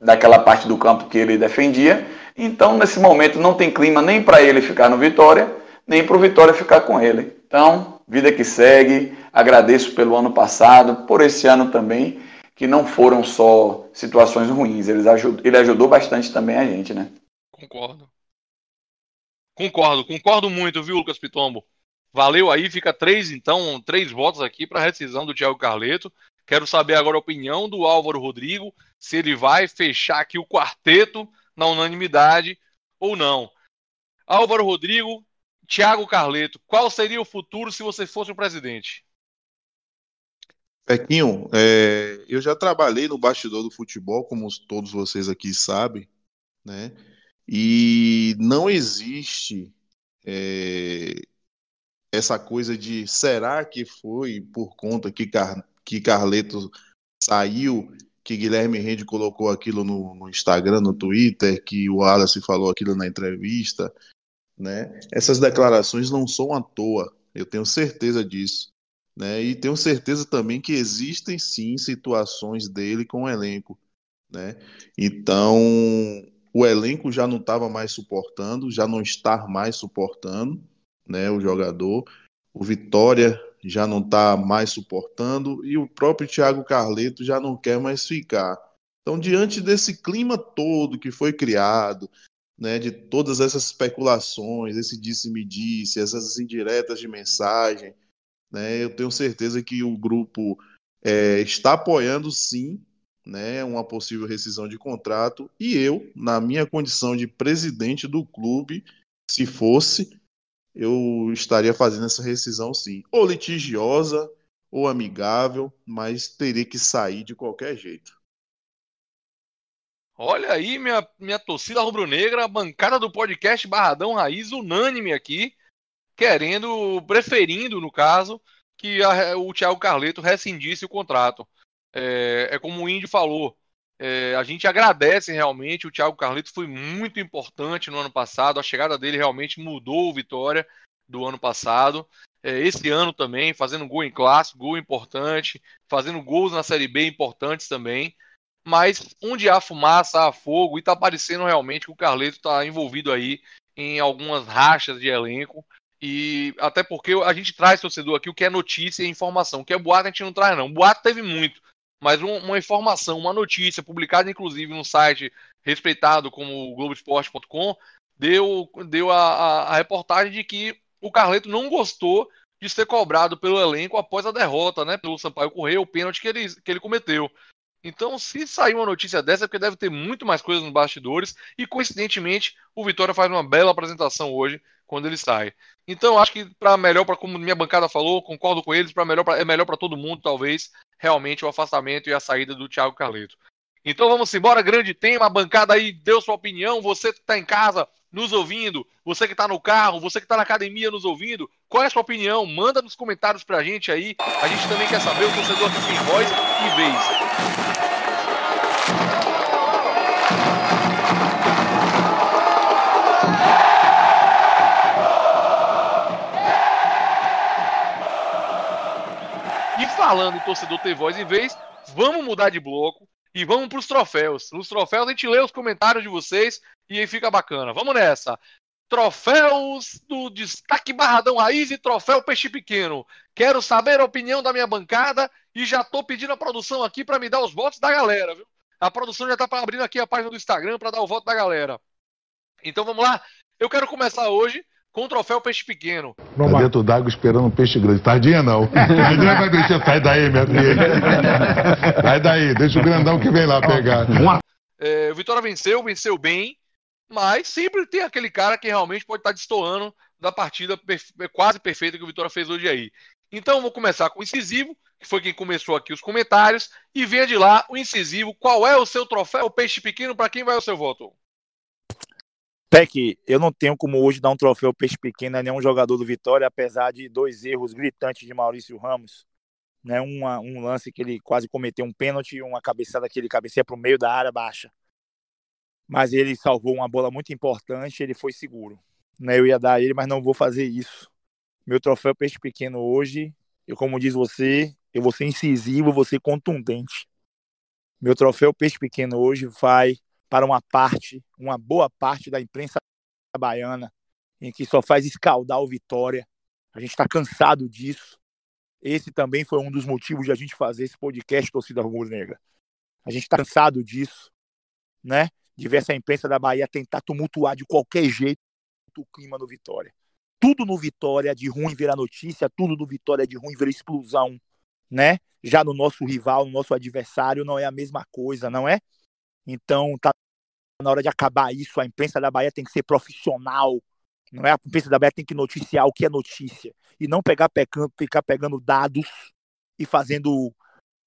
S5: naquela parte do campo que ele defendia. Então, nesse momento, não tem clima nem para ele ficar no Vitória, nem para o Vitória ficar com ele. Então, vida que segue. Agradeço pelo ano passado, por esse ano também, que não foram só situações ruins. Ele ajudou, ele ajudou bastante também a gente, né?
S2: Concordo. Concordo, concordo muito, viu, Lucas Pitombo? Valeu aí, fica três, então, três votos aqui para rescisão do Thiago Carleto. Quero saber agora a opinião do Álvaro Rodrigo, se ele vai fechar aqui o quarteto na unanimidade ou não. Álvaro Rodrigo, Tiago Carleto, qual seria o futuro se você fosse o presidente?
S6: Pequinho, é, eu já trabalhei no bastidor do futebol, como todos vocês aqui sabem, né? E não existe é, essa coisa de será que foi por conta que, Car, que Carleto saiu, que Guilherme Rende colocou aquilo no, no Instagram, no Twitter, que o Wallace falou aquilo na entrevista. Né? Essas declarações não são à toa, eu tenho certeza disso. Né? E tenho certeza também que existem sim situações dele com o elenco. né? Então, o elenco já não estava mais suportando, já não está mais suportando, né, o jogador. O Vitória já não está mais suportando e o próprio Thiago Carleto já não quer mais ficar. Então, diante desse clima todo que foi criado, né, de todas essas especulações, esse disse-me-disse, essas indiretas de mensagem, né, eu tenho certeza que o grupo é, está apoiando sim né, uma possível rescisão de contrato e eu, na minha condição de presidente do clube, se fosse, eu estaria fazendo essa rescisão sim, ou litigiosa ou amigável, mas teria que sair de qualquer jeito.
S2: Olha aí, minha, minha torcida rubro-negra, bancada do podcast Barradão Raiz, unânime aqui, querendo, preferindo, no caso, que a, o Thiago Carleto rescindisse o contrato. É, é como o Índio falou, é, a gente agradece realmente, o Thiago Carleto foi muito importante no ano passado, a chegada dele realmente mudou o Vitória do ano passado. É, esse ano também, fazendo gol em clássico, gol importante, fazendo gols na Série B importantes também mas onde há fumaça, há fogo, e tá parecendo realmente que o Carleto está envolvido aí em algumas rachas de elenco. E até porque a gente traz torcedor aqui o que é notícia e informação. O que é boato a gente não traz, não. Boato teve muito. Mas um, uma informação, uma notícia, publicada inclusive num site respeitado como o Globoesporte.com, deu, deu a, a, a reportagem de que o Carleto não gostou de ser cobrado pelo elenco após a derrota, né? Pelo Sampaio Correia, o pênalti que ele, que ele cometeu. Então, se sair uma notícia dessa, é porque deve ter muito mais coisas nos bastidores. E, coincidentemente, o Vitória faz uma bela apresentação hoje, quando ele sai. Então, acho que, para melhor, para como minha bancada falou, concordo com eles, para melhor pra, é melhor para todo mundo, talvez, realmente, o afastamento e a saída do Thiago Carleto. Então, vamos embora. Grande tema. A bancada aí deu sua opinião. Você que está em casa nos ouvindo, você que está no carro, você que está na academia nos ouvindo, qual é a sua opinião? Manda nos comentários para a gente aí. A gente também quer saber, o torcedor que tem voz e vez. Falando em torcedor ter voz em vez, vamos mudar de bloco e vamos para os troféus. Nos troféus a gente lê os comentários de vocês e aí fica bacana. Vamos nessa. Troféus do Destaque Barradão Raiz e Troféu Peixe Pequeno. Quero saber a opinião da minha bancada e já tô pedindo a produção aqui para me dar os votos da galera, viu? A produção já tá abrindo aqui a página do Instagram para dar o voto da galera. Então vamos lá. Eu quero começar hoje com o troféu peixe pequeno.
S7: Tá dentro d'água esperando um peixe grande. Tardinha não. Tardinha vai deixar. Sai daí, minha filha. Sai daí, deixa o grandão que vem lá pegar.
S2: É, o Vitória venceu, venceu bem, mas sempre tem aquele cara que realmente pode estar destoando da partida quase perfeita que o Vitória fez hoje aí. Então vou começar com o incisivo, que foi quem começou aqui os comentários, e venha de lá o incisivo. Qual é o seu troféu peixe pequeno? Para quem vai o seu voto?
S3: Peck, eu não tenho como hoje dar um troféu peixe pequeno a nenhum jogador do Vitória, apesar de dois erros gritantes de Maurício Ramos. Né, uma, um lance que ele quase cometeu um pênalti e uma cabeçada que ele cabeceia para o meio da área baixa. Mas ele salvou uma bola muito importante, ele foi seguro. Né, eu ia dar a ele, mas não vou fazer isso. Meu troféu peixe pequeno hoje, eu como diz você, eu vou ser incisivo, vou ser contundente. Meu troféu peixe pequeno hoje vai para uma parte, uma boa parte da imprensa baiana, em que só faz escaldar o Vitória. A gente está cansado disso. Esse também foi um dos motivos de a gente fazer esse podcast Torcida Rubro-Negra. A gente está cansado disso, né? De ver essa imprensa da Bahia tentar tumultuar de qualquer jeito o clima no Vitória. Tudo no Vitória de ruim vira notícia, tudo no Vitória de ruim vira explosão, né? Já no nosso rival, no nosso adversário, não é a mesma coisa, não é? Então, tá na hora de acabar isso. A imprensa da Bahia tem que ser profissional. Não é? A imprensa da Bahia tem que noticiar o que é notícia. E não pegar pegando, ficar pegando dados e fazendo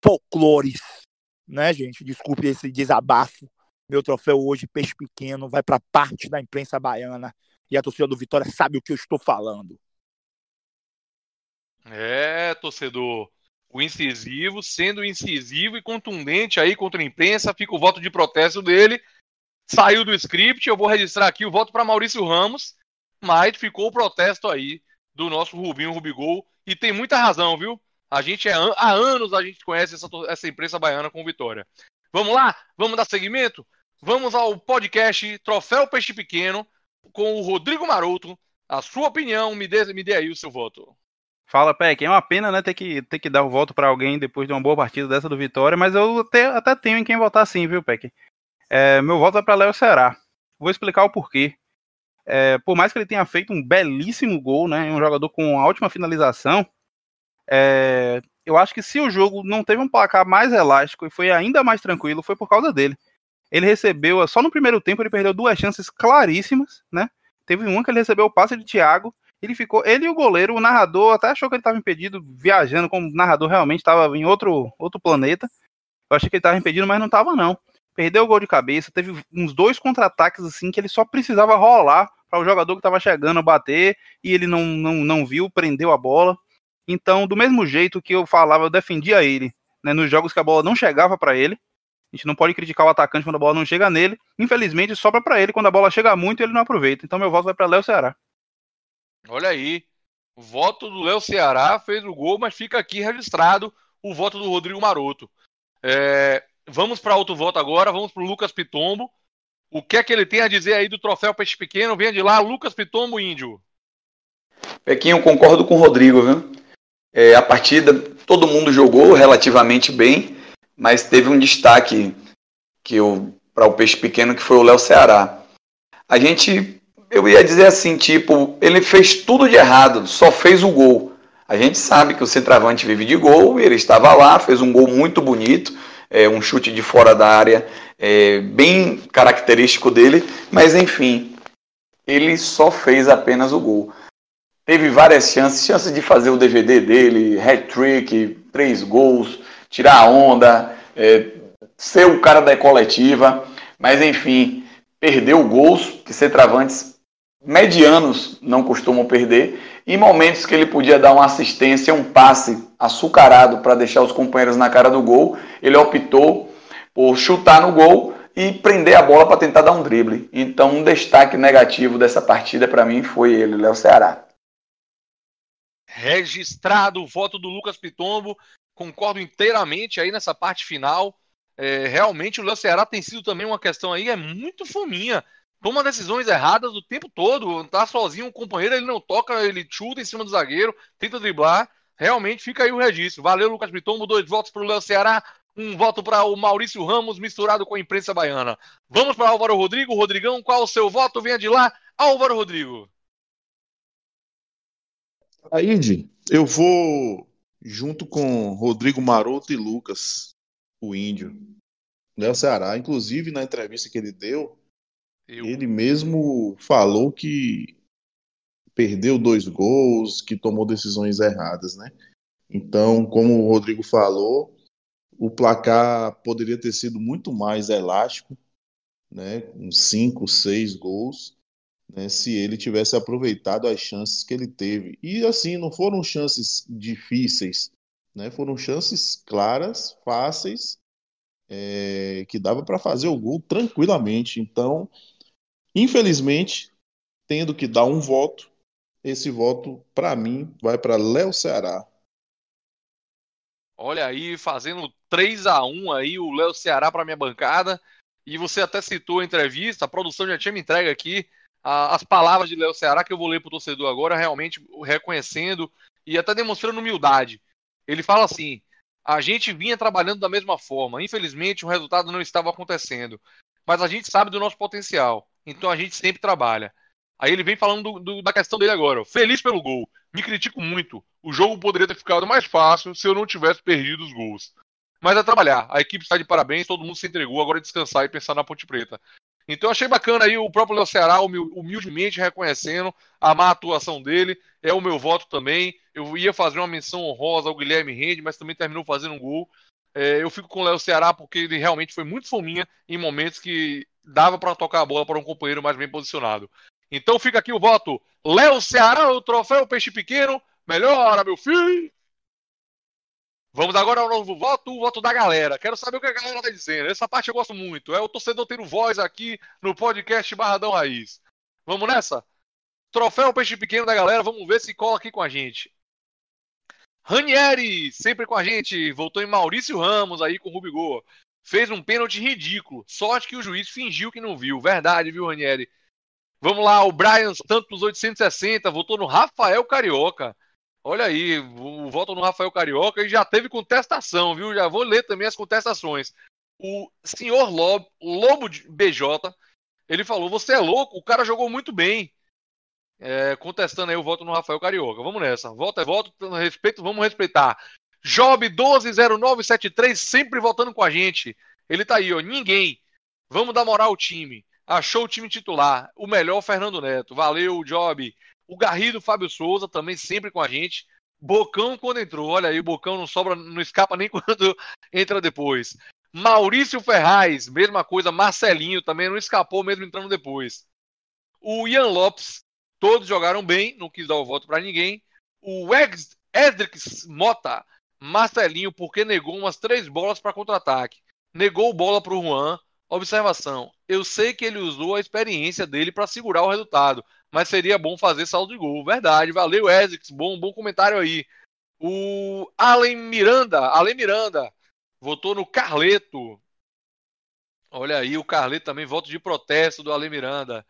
S3: folclores. Né, gente? Desculpe esse desabafo. Meu troféu hoje, peixe pequeno, vai para parte da imprensa baiana. E a torcida do Vitória sabe o que eu estou falando.
S2: É, torcedor o incisivo, sendo incisivo e contundente aí contra a imprensa, fica o voto de protesto dele. Saiu do script, eu vou registrar aqui o voto para Maurício Ramos, mas ficou o protesto aí do nosso Rubinho Rubigol e tem muita razão, viu? A gente é há anos a gente conhece essa, essa imprensa baiana com vitória. Vamos lá? Vamos dar seguimento? Vamos ao podcast Troféu Peixe Pequeno com o Rodrigo Maroto. A sua opinião, me dê, me dê aí o seu voto.
S4: Fala, Peck. É uma pena, né, ter que, ter que dar o voto para alguém depois de uma boa partida dessa do Vitória, mas eu até, até tenho em quem votar sim, viu, Peck? É, meu voto é para Léo Ceará. Vou explicar o porquê. É, por mais que ele tenha feito um belíssimo gol, né, um jogador com uma ótima finalização, é, eu acho que se o jogo não teve um placar mais elástico e foi ainda mais tranquilo, foi por causa dele. Ele recebeu, só no primeiro tempo, ele perdeu duas chances claríssimas, né? Teve uma que ele recebeu o passe de Thiago, ele ficou, ele e o goleiro, o narrador até achou que ele estava impedido, viajando, como narrador realmente estava em outro, outro planeta. Eu achei que ele estava impedido, mas não estava não. Perdeu o gol de cabeça, teve uns dois contra-ataques assim que ele só precisava rolar para o jogador que estava chegando bater e ele não, não, não viu, prendeu a bola. Então, do mesmo jeito que eu falava, eu defendia ele né, nos jogos que a bola não chegava para ele. A gente não pode criticar o atacante quando a bola não chega nele. Infelizmente, sobra para ele quando a bola chega muito e ele não aproveita. Então, meu voto vai para Léo Ceará.
S2: Olha aí. O voto do Léo Ceará fez o gol, mas fica aqui registrado o voto do Rodrigo Maroto. É, vamos para outro voto agora. Vamos para o Lucas Pitombo. O que é que ele tem a dizer aí do troféu Peixe Pequeno? Vem de lá, Lucas Pitombo Índio.
S5: Pequinho, concordo com o Rodrigo, viu? É, a partida, todo mundo jogou relativamente bem, mas teve um destaque que para o Peixe Pequeno que foi o Léo Ceará. A gente eu ia dizer assim, tipo, ele fez tudo de errado, só fez o gol. A gente sabe que o centroavante vive de gol, ele estava lá, fez um gol muito bonito, é, um chute de fora da área, é, bem característico dele, mas enfim, ele só fez apenas o gol. Teve várias chances, chances de fazer o DVD dele, hat-trick, três gols, tirar a onda, é, ser o cara da coletiva, mas enfim, perdeu gols que centroavantes medianos não costumam perder, e momentos que ele podia dar uma assistência, um passe açucarado para deixar os companheiros na cara do gol, ele optou por chutar no gol e prender a bola para tentar dar um drible. Então, um destaque negativo dessa partida para mim foi ele, Léo Ceará.
S2: Registrado o voto do Lucas Pitombo, concordo inteiramente aí nessa parte final. É, realmente o Léo Ceará tem sido também uma questão aí, é muito fominha toma decisões erradas o tempo todo. Tá sozinho, o companheiro ele não toca, ele chuta em cima do zagueiro, tenta driblar. Realmente fica aí o registro. Valeu, Lucas Pitombo. Dois votos para o Léo Ceará, um voto para o Maurício Ramos, misturado com a imprensa baiana. Vamos para Álvaro Rodrigo. Rodrigão, qual o seu voto? Venha de lá, Álvaro Rodrigo.
S6: Aide, eu vou junto com Rodrigo Maroto e Lucas, o índio. Léo Ceará, inclusive na entrevista que ele deu, eu... Ele mesmo falou que perdeu dois gols, que tomou decisões erradas, né? Então, como o Rodrigo falou, o placar poderia ter sido muito mais elástico, né? Uns cinco, seis gols, né? Se ele tivesse aproveitado as chances que ele teve. E assim, não foram chances difíceis, né? Foram chances claras, fáceis, é, que dava para fazer o gol tranquilamente. Então, Infelizmente, tendo que dar um voto, esse voto, para mim, vai para Léo Ceará.
S2: Olha aí, fazendo 3 a 1 aí o Léo Ceará para minha bancada. E você até citou a entrevista, a produção já tinha me entregue aqui a, as palavras de Léo Ceará que eu vou ler para o torcedor agora, realmente reconhecendo e até demonstrando humildade. Ele fala assim: a gente vinha trabalhando da mesma forma, infelizmente o resultado não estava acontecendo, mas a gente sabe do nosso potencial. Então a gente sempre trabalha. Aí ele vem falando do, do, da questão dele agora. Feliz pelo gol. Me critico muito. O jogo poderia ter ficado mais fácil se eu não tivesse perdido os gols. Mas é trabalhar. A equipe está de parabéns, todo mundo se entregou. Agora é descansar e pensar na Ponte Preta. Então achei bacana aí o próprio Léo Ceará humildemente reconhecendo a má atuação dele. É o meu voto também. Eu ia fazer uma menção honrosa ao Guilherme Rende, mas também terminou fazendo um gol. É, eu fico com o Léo Ceará porque ele realmente foi muito fominha em momentos que dava para tocar a bola para um companheiro mais bem posicionado. Então fica aqui o voto. Léo Ceará, o troféu Peixe Pequeno. Melhora, meu filho! Vamos agora ao novo voto, o voto da galera. Quero saber o que a galera está dizendo. Essa parte eu gosto muito. É o torcedor tendo voz aqui no podcast Barradão Raiz. Vamos nessa? Troféu Peixe Pequeno da galera, vamos ver se cola aqui com a gente. Ranieri, sempre com a gente. Voltou em Maurício Ramos aí com o Rubigol. Fez um pênalti ridículo. Sorte que o juiz fingiu que não viu. Verdade, viu, Ranieri? Vamos lá, o Brian Santos 860 votou no Rafael Carioca. Olha aí, o voto no Rafael Carioca e já teve contestação, viu? Já vou ler também as contestações. O senhor Lobo, BJ, ele falou: Você é louco, o cara jogou muito bem. É, contestando aí o voto no Rafael Carioca. Vamos nessa. Voto é voto, respeito, vamos respeitar. Job 120973 sempre votando com a gente. Ele tá aí, ó. Ninguém. Vamos dar moral ao time. Achou o time titular. O melhor, Fernando Neto. Valeu, Job. O Garrido Fábio Souza também sempre com a gente. Bocão quando entrou. Olha aí, o Bocão não sobra, não escapa nem quando entra depois. Maurício Ferraz, mesma coisa. Marcelinho também não escapou mesmo entrando depois. O Ian Lopes, todos jogaram bem, não quis dar o voto para ninguém. O Edrix Mota, Marcelinho, porque negou umas três bolas para contra-ataque. Negou bola para o Juan. Observação: eu sei que ele usou a experiência dele para segurar o resultado, mas seria bom fazer saldo de gol. Verdade, valeu, Essex, bom, bom comentário aí. O Allen Miranda, Allen Miranda, votou no Carleto. Olha aí, o Carleto também, voto de protesto do Allen Miranda.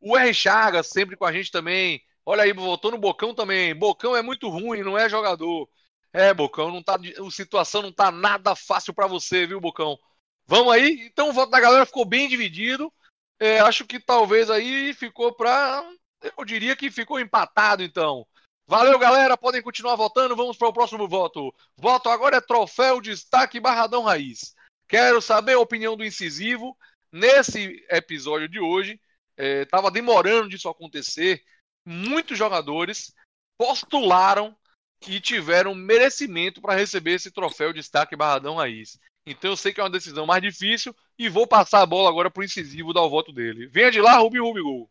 S2: O R. Chagas, sempre com a gente também. Olha aí, votou no Bocão também. Bocão é muito ruim, não é jogador. É, Bocão, não tá, a situação não tá nada fácil para você, viu, Bocão? Vamos aí? Então o voto da galera ficou bem dividido. É, acho que talvez aí ficou para. Eu diria que ficou empatado, então. Valeu, galera. Podem continuar votando. Vamos para o próximo voto. Voto agora é troféu destaque Barradão Raiz. Quero saber a opinião do incisivo. Nesse episódio de hoje, estava é, demorando disso acontecer. Muitos jogadores postularam que tiveram merecimento para receber esse troféu de destaque Barradão Raiz. Então eu sei que é uma decisão mais difícil e vou passar a bola agora para o incisivo dar o voto dele. Venha de lá, Rubi Rubi Gol.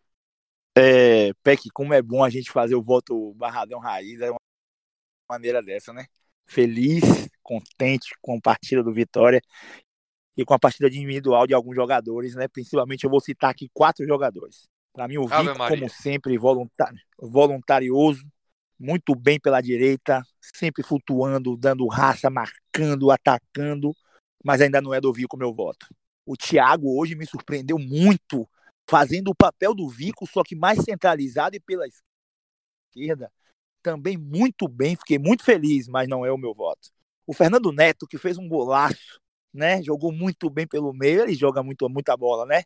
S3: É, Peck, como é bom a gente fazer o voto Barradão Raiz, é uma maneira dessa, né? Feliz, contente com a partida do Vitória e com a partida individual de alguns jogadores, né? Principalmente eu vou citar aqui quatro jogadores. Para mim, o Vitor, como sempre, voluntário, voluntarioso, muito bem pela direita, sempre flutuando, dando raça, marcando, atacando, mas ainda não é do Vico meu voto. O Thiago hoje me surpreendeu muito, fazendo o papel do Vico, só que mais centralizado e pela esquerda. Também muito bem, fiquei muito feliz, mas não é o meu voto. O Fernando Neto, que fez um golaço, né? Jogou muito bem pelo meio, ele joga muito, muita bola, né?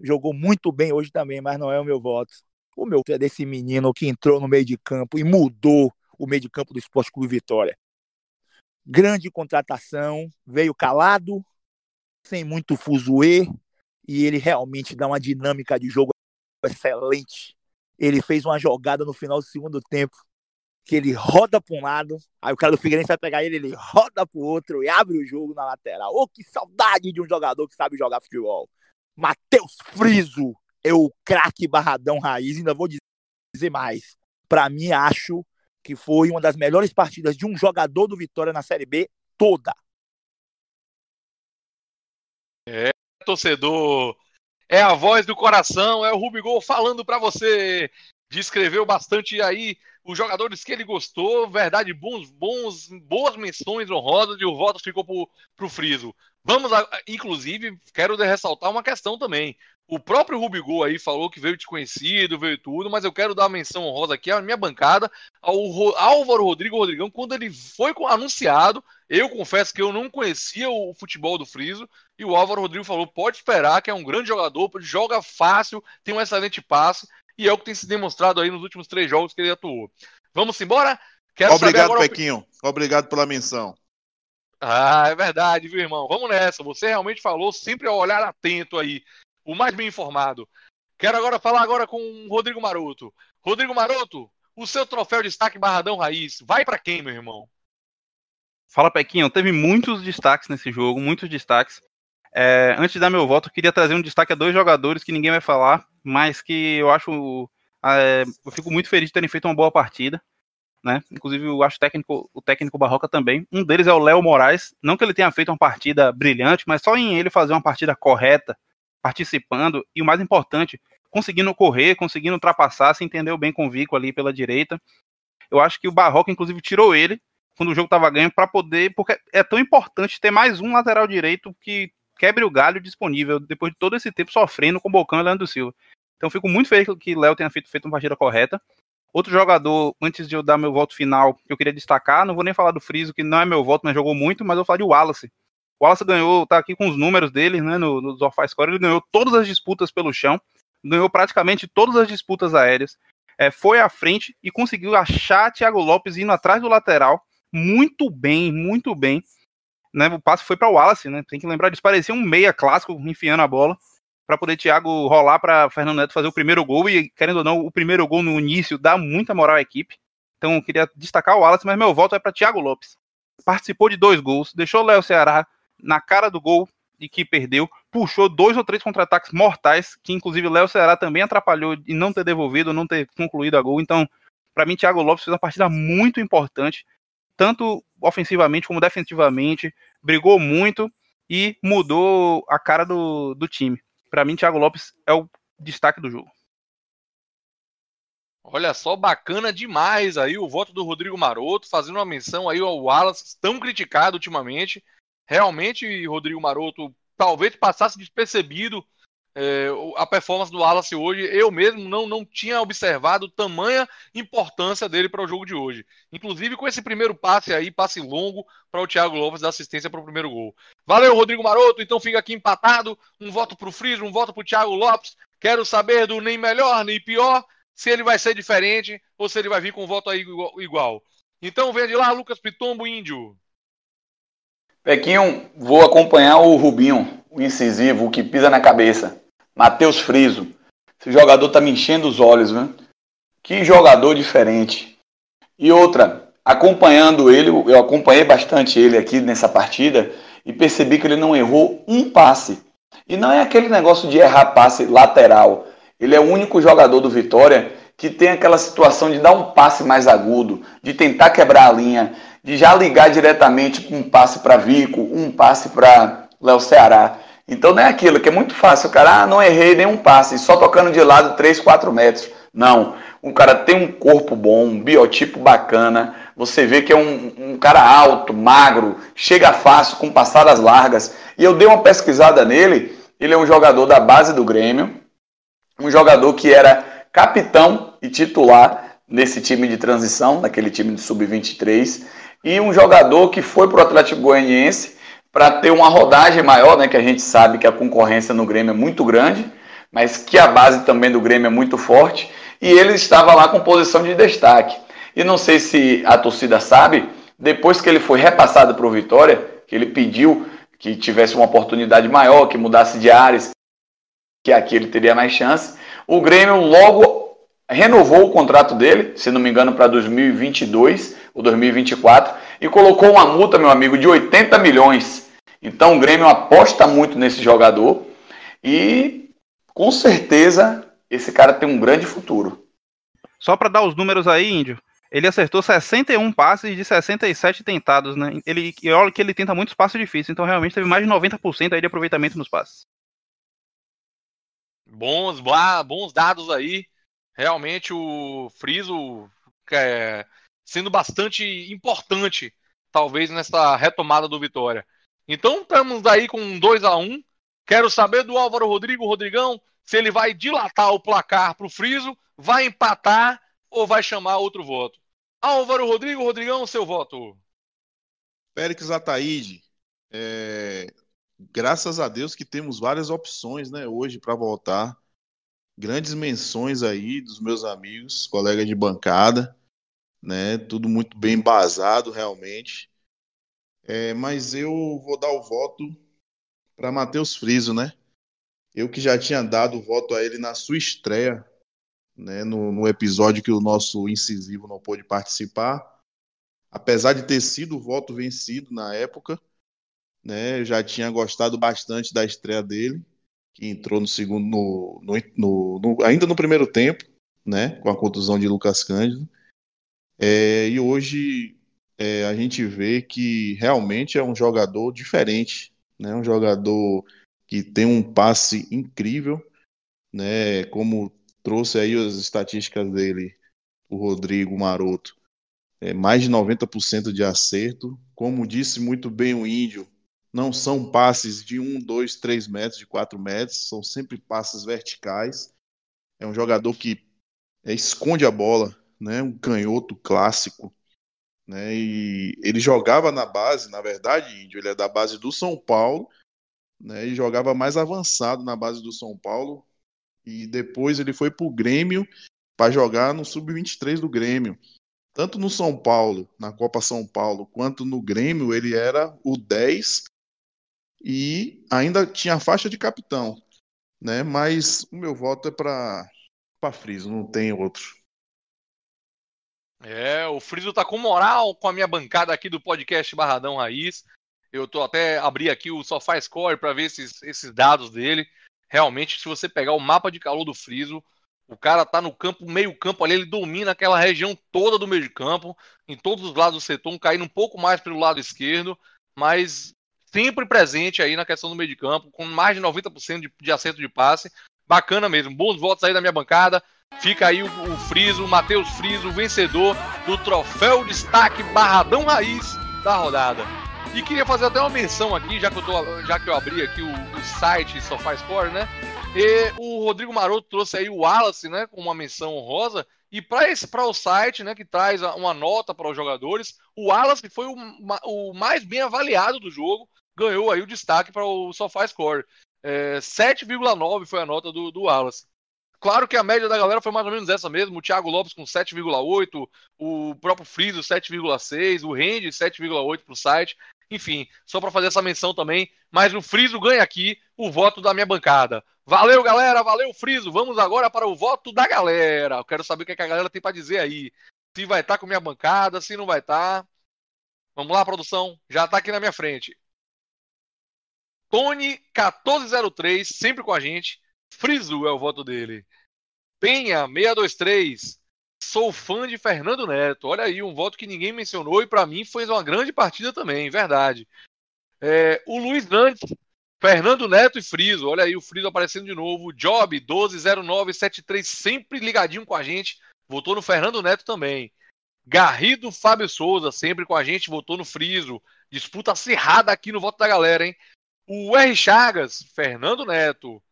S3: Jogou muito bem hoje também, mas não é o meu voto. O meu é desse menino que entrou no meio de campo e mudou o meio de campo do Esporte Clube Vitória. Grande contratação, veio calado, sem muito fuzuê, e ele realmente dá uma dinâmica de jogo excelente. Ele fez uma jogada no final do segundo tempo, que ele roda para um lado, aí o cara do Figueirense vai pegar ele, ele roda para o outro e abre o jogo na lateral. Oh, que saudade de um jogador que sabe jogar futebol. Matheus Friso é o craque barradão raiz, ainda vou dizer mais. Para mim, acho que foi uma das melhores partidas de um jogador do Vitória na Série B toda.
S2: É, torcedor. É a voz do coração, é o Rubigol falando para você. Descreveu bastante aí os jogadores que ele gostou, verdade, bons, bons, boas menções honrosas e o voto ficou pro, pro Friso. Vamos, a, inclusive, quero ressaltar uma questão também. O próprio Rubigol aí falou que veio desconhecido, veio tudo, mas eu quero dar uma menção honrosa aqui à minha bancada, ao Álvaro Rodrigo Rodrigão, quando ele foi anunciado, eu confesso que eu não conhecia o futebol do Friso, e o Álvaro Rodrigo falou: pode esperar, que é um grande jogador, joga fácil, tem um excelente passe, e é o que tem se demonstrado aí nos últimos três jogos que ele atuou. Vamos embora?
S6: Quero Obrigado, agora... Pequinho. Obrigado pela menção.
S2: Ah, é verdade, viu, irmão? Vamos nessa. Você realmente falou sempre ao olhar atento aí o mais bem informado. Quero agora falar agora com o Rodrigo Maroto. Rodrigo Maroto, o seu troféu de destaque Barradão Raiz, vai para quem, meu irmão?
S4: Fala, Pequinho. Teve muitos destaques nesse jogo, muitos destaques. É, antes de dar meu voto, eu queria trazer um destaque a dois jogadores que ninguém vai falar, mas que eu acho. É, eu fico muito feliz de terem feito uma boa partida. Né? Inclusive, eu acho técnico, o técnico Barroca também. Um deles é o Léo Moraes. Não que ele tenha feito uma partida brilhante, mas só em ele fazer uma partida correta, participando e o mais importante, conseguindo correr, conseguindo ultrapassar, se entendeu bem com o Vico ali pela direita. Eu acho que o Barroca, inclusive, tirou ele quando o jogo estava ganho, para poder, porque é tão importante ter mais um lateral direito que quebre o galho disponível depois de todo esse tempo sofrendo com o Bocão e Leandro Silva. Então fico muito feliz que Léo tenha feito, feito uma partida correta. Outro jogador, antes de eu dar meu voto final, que eu queria destacar, não vou nem falar do Friso, que não é meu voto, mas jogou muito, mas eu vou falar de Wallace. O Wallace ganhou, tá aqui com os números dele, né, no, no Zorfai Score, ele ganhou todas as disputas pelo chão, ganhou praticamente todas as disputas aéreas, é, foi à frente e conseguiu achar Thiago Lopes indo atrás do lateral, muito bem, muito bem. Né, o passe foi para o Wallace, né? Tem que lembrar disso. Parecia um meia clássico enfiando a bola para poder Thiago rolar para Fernando Neto fazer o primeiro gol e querendo ou não, o primeiro gol no início dá muita moral à equipe. Então eu queria destacar o Wallace, mas meu voto é para Thiago Lopes. Participou de dois gols, deixou o Léo Ceará na cara do gol e que perdeu, puxou dois ou três contra-ataques mortais, que inclusive Léo Ceará também atrapalhou em não ter devolvido, não ter concluído a gol. Então, para mim, Thiago Lopes fez uma partida muito importante, tanto ofensivamente como defensivamente, brigou muito e mudou a cara do, do time. Para mim, Thiago Lopes é o destaque do jogo.
S2: Olha só, bacana demais aí o voto do Rodrigo Maroto, fazendo uma menção aí ao Wallace, tão criticado ultimamente. Realmente, Rodrigo Maroto talvez passasse despercebido é, a performance do Wallace hoje. Eu mesmo não, não tinha observado tamanha importância dele para o jogo de hoje. Inclusive com esse primeiro passe aí, passe longo para o Thiago Lopes da assistência para o primeiro gol. Valeu, Rodrigo Maroto. Então fica aqui empatado. Um voto para o Friso, um voto para o Thiago Lopes. Quero saber do nem melhor, nem pior, se ele vai ser diferente ou se ele vai vir com um voto aí igual. Então vem de lá, Lucas Pitombo Índio.
S5: Pequinho, vou acompanhar o Rubinho, o incisivo, o que pisa na cabeça. Matheus Friso. Esse jogador tá me enchendo os olhos, viu? Que jogador diferente. E outra, acompanhando ele, eu acompanhei bastante ele aqui nessa partida e percebi que ele não errou um passe. E não é aquele negócio de errar passe lateral. Ele é o único jogador do Vitória que tem aquela situação de dar um passe mais agudo, de tentar quebrar a linha, de já ligar diretamente um passe para Vico, um passe para Léo Ceará. Então não é aquilo que é muito fácil. O cara, ah, não errei nenhum passe, só tocando de lado 3, 4 metros. Não. O cara tem um corpo bom, um biotipo bacana. Você vê que é um, um cara alto, magro, chega fácil, com passadas largas. E eu dei uma pesquisada nele. Ele é um jogador da base do Grêmio. Um jogador que era capitão e titular nesse time de transição, naquele time de sub-23 e um jogador que foi para o Atlético Goianiense para ter uma rodagem maior, né, que a gente sabe que a concorrência no Grêmio é muito grande, mas que a base também do Grêmio é muito forte, e ele estava lá com posição de destaque. E não sei se a torcida sabe, depois que ele foi repassado para o Vitória, que ele pediu que tivesse uma oportunidade maior, que mudasse de áreas, que aqui ele teria mais chance, o Grêmio logo renovou o contrato dele, se não me engano, para 2022 ou 2024, e colocou uma multa, meu amigo, de 80 milhões. Então o Grêmio aposta muito nesse jogador e com certeza esse cara tem um grande futuro.
S4: Só para dar os números aí, Índio, ele acertou 61 passes de 67 tentados, né? Ele, e olha que ele tenta muitos passes difíceis, então realmente teve mais de 90% aí de aproveitamento nos passes.
S2: Bons, bons dados aí. Realmente o Friso é, sendo bastante importante, talvez, nessa retomada do Vitória. Então estamos aí com 2 a 1 um. Quero saber do Álvaro Rodrigo, Rodrigão, se ele vai dilatar o placar para o Friso, vai empatar ou vai chamar outro voto. Álvaro Rodrigo, Rodrigão, seu voto.
S6: Périx Ataíde, é... graças a Deus que temos várias opções né, hoje para voltar. Grandes menções aí dos meus amigos, colegas de bancada né? Tudo muito bem embasado realmente. É, mas eu vou dar o voto para Matheus Friso, né? Eu que já tinha dado o voto a ele na sua estreia, né? No, no episódio que o nosso incisivo não pôde participar. Apesar de ter sido o voto vencido na época, né? Eu já tinha gostado bastante da estreia dele, que entrou no segundo, no, no, no, ainda no primeiro tempo, né? Com a contusão de Lucas Cândido. É, e hoje é, a gente vê que realmente é um jogador diferente, né? Um jogador que tem um passe incrível, né? Como trouxe aí as estatísticas dele, o Rodrigo Maroto. é, mais de 90% de acerto. Como disse muito bem o Índio, não são passes de 1, 2, 3 metros, de 4 metros, são sempre passes verticais. É um jogador que é, esconde a bola, né? um canhoto clássico. Né? E ele jogava na base, na verdade, Índio, ele é da base do São Paulo, né? e jogava mais avançado na base do São Paulo. E depois ele foi para o Grêmio para jogar no Sub-23 do Grêmio tanto no São Paulo, na Copa São Paulo, quanto no Grêmio, ele era o 10 e ainda tinha a faixa de capitão, né? Mas o meu voto é para para Friso, não tem outro.
S2: É, o Friso tá com moral com a minha bancada aqui do podcast Barradão Raiz. Eu tô até abri aqui o SofaScore para ver esses, esses dados dele. Realmente, se você pegar o mapa de calor do Friso, o cara tá no campo, meio campo ali, ele domina aquela região toda do meio de campo, em todos os lados do setor, caindo um pouco mais pelo lado esquerdo, mas sempre presente aí na questão do meio de campo, com mais de 90% de, de acerto de passe. Bacana mesmo. Bons votos aí da minha bancada. Fica aí o, o Friso, o Matheus Friso, vencedor do troféu destaque Barradão Raiz da rodada. E queria fazer até uma menção aqui, já que eu, tô, já que eu abri aqui o, o site SofaScore, né? E o Rodrigo Maroto trouxe aí o Wallace, né, com uma menção honrosa. E para o site, né, que traz uma nota para os jogadores, o Wallace foi o, o mais bem avaliado do jogo, ganhou aí o destaque para o SofaScore. É, 7,9 foi a nota do, do Wallace. Claro que a média da galera foi mais ou menos essa mesmo. O Thiago Lopes com 7,8, o próprio Friso 7,6, o Rende 7,8 para o site. Enfim, só para fazer essa menção também. Mas o Friso ganha aqui o voto da minha bancada. Valeu, galera. Valeu, Friso. Vamos agora para o voto da galera. Eu quero saber o que, é a galera tem para dizer aí. Se vai estar tá com minha bancada, se não vai estar. Tá. Vamos lá, produção. Já está aqui na minha frente. Tony 1403, sempre com a gente. Friso é o voto dele. Penha 623. Sou fã de Fernando Neto. Olha aí, um voto que ninguém mencionou e para mim foi uma grande partida também, verdade. É, o Luiz Nantes Fernando Neto e Friso, olha aí o Friso aparecendo de novo. Job 120973, sempre ligadinho com a gente. Votou no Fernando Neto também. Garrido Fábio Souza, sempre com a gente, votou no Friso. Disputa acirrada aqui no voto da galera, hein? O R. Chagas, Fernando Neto.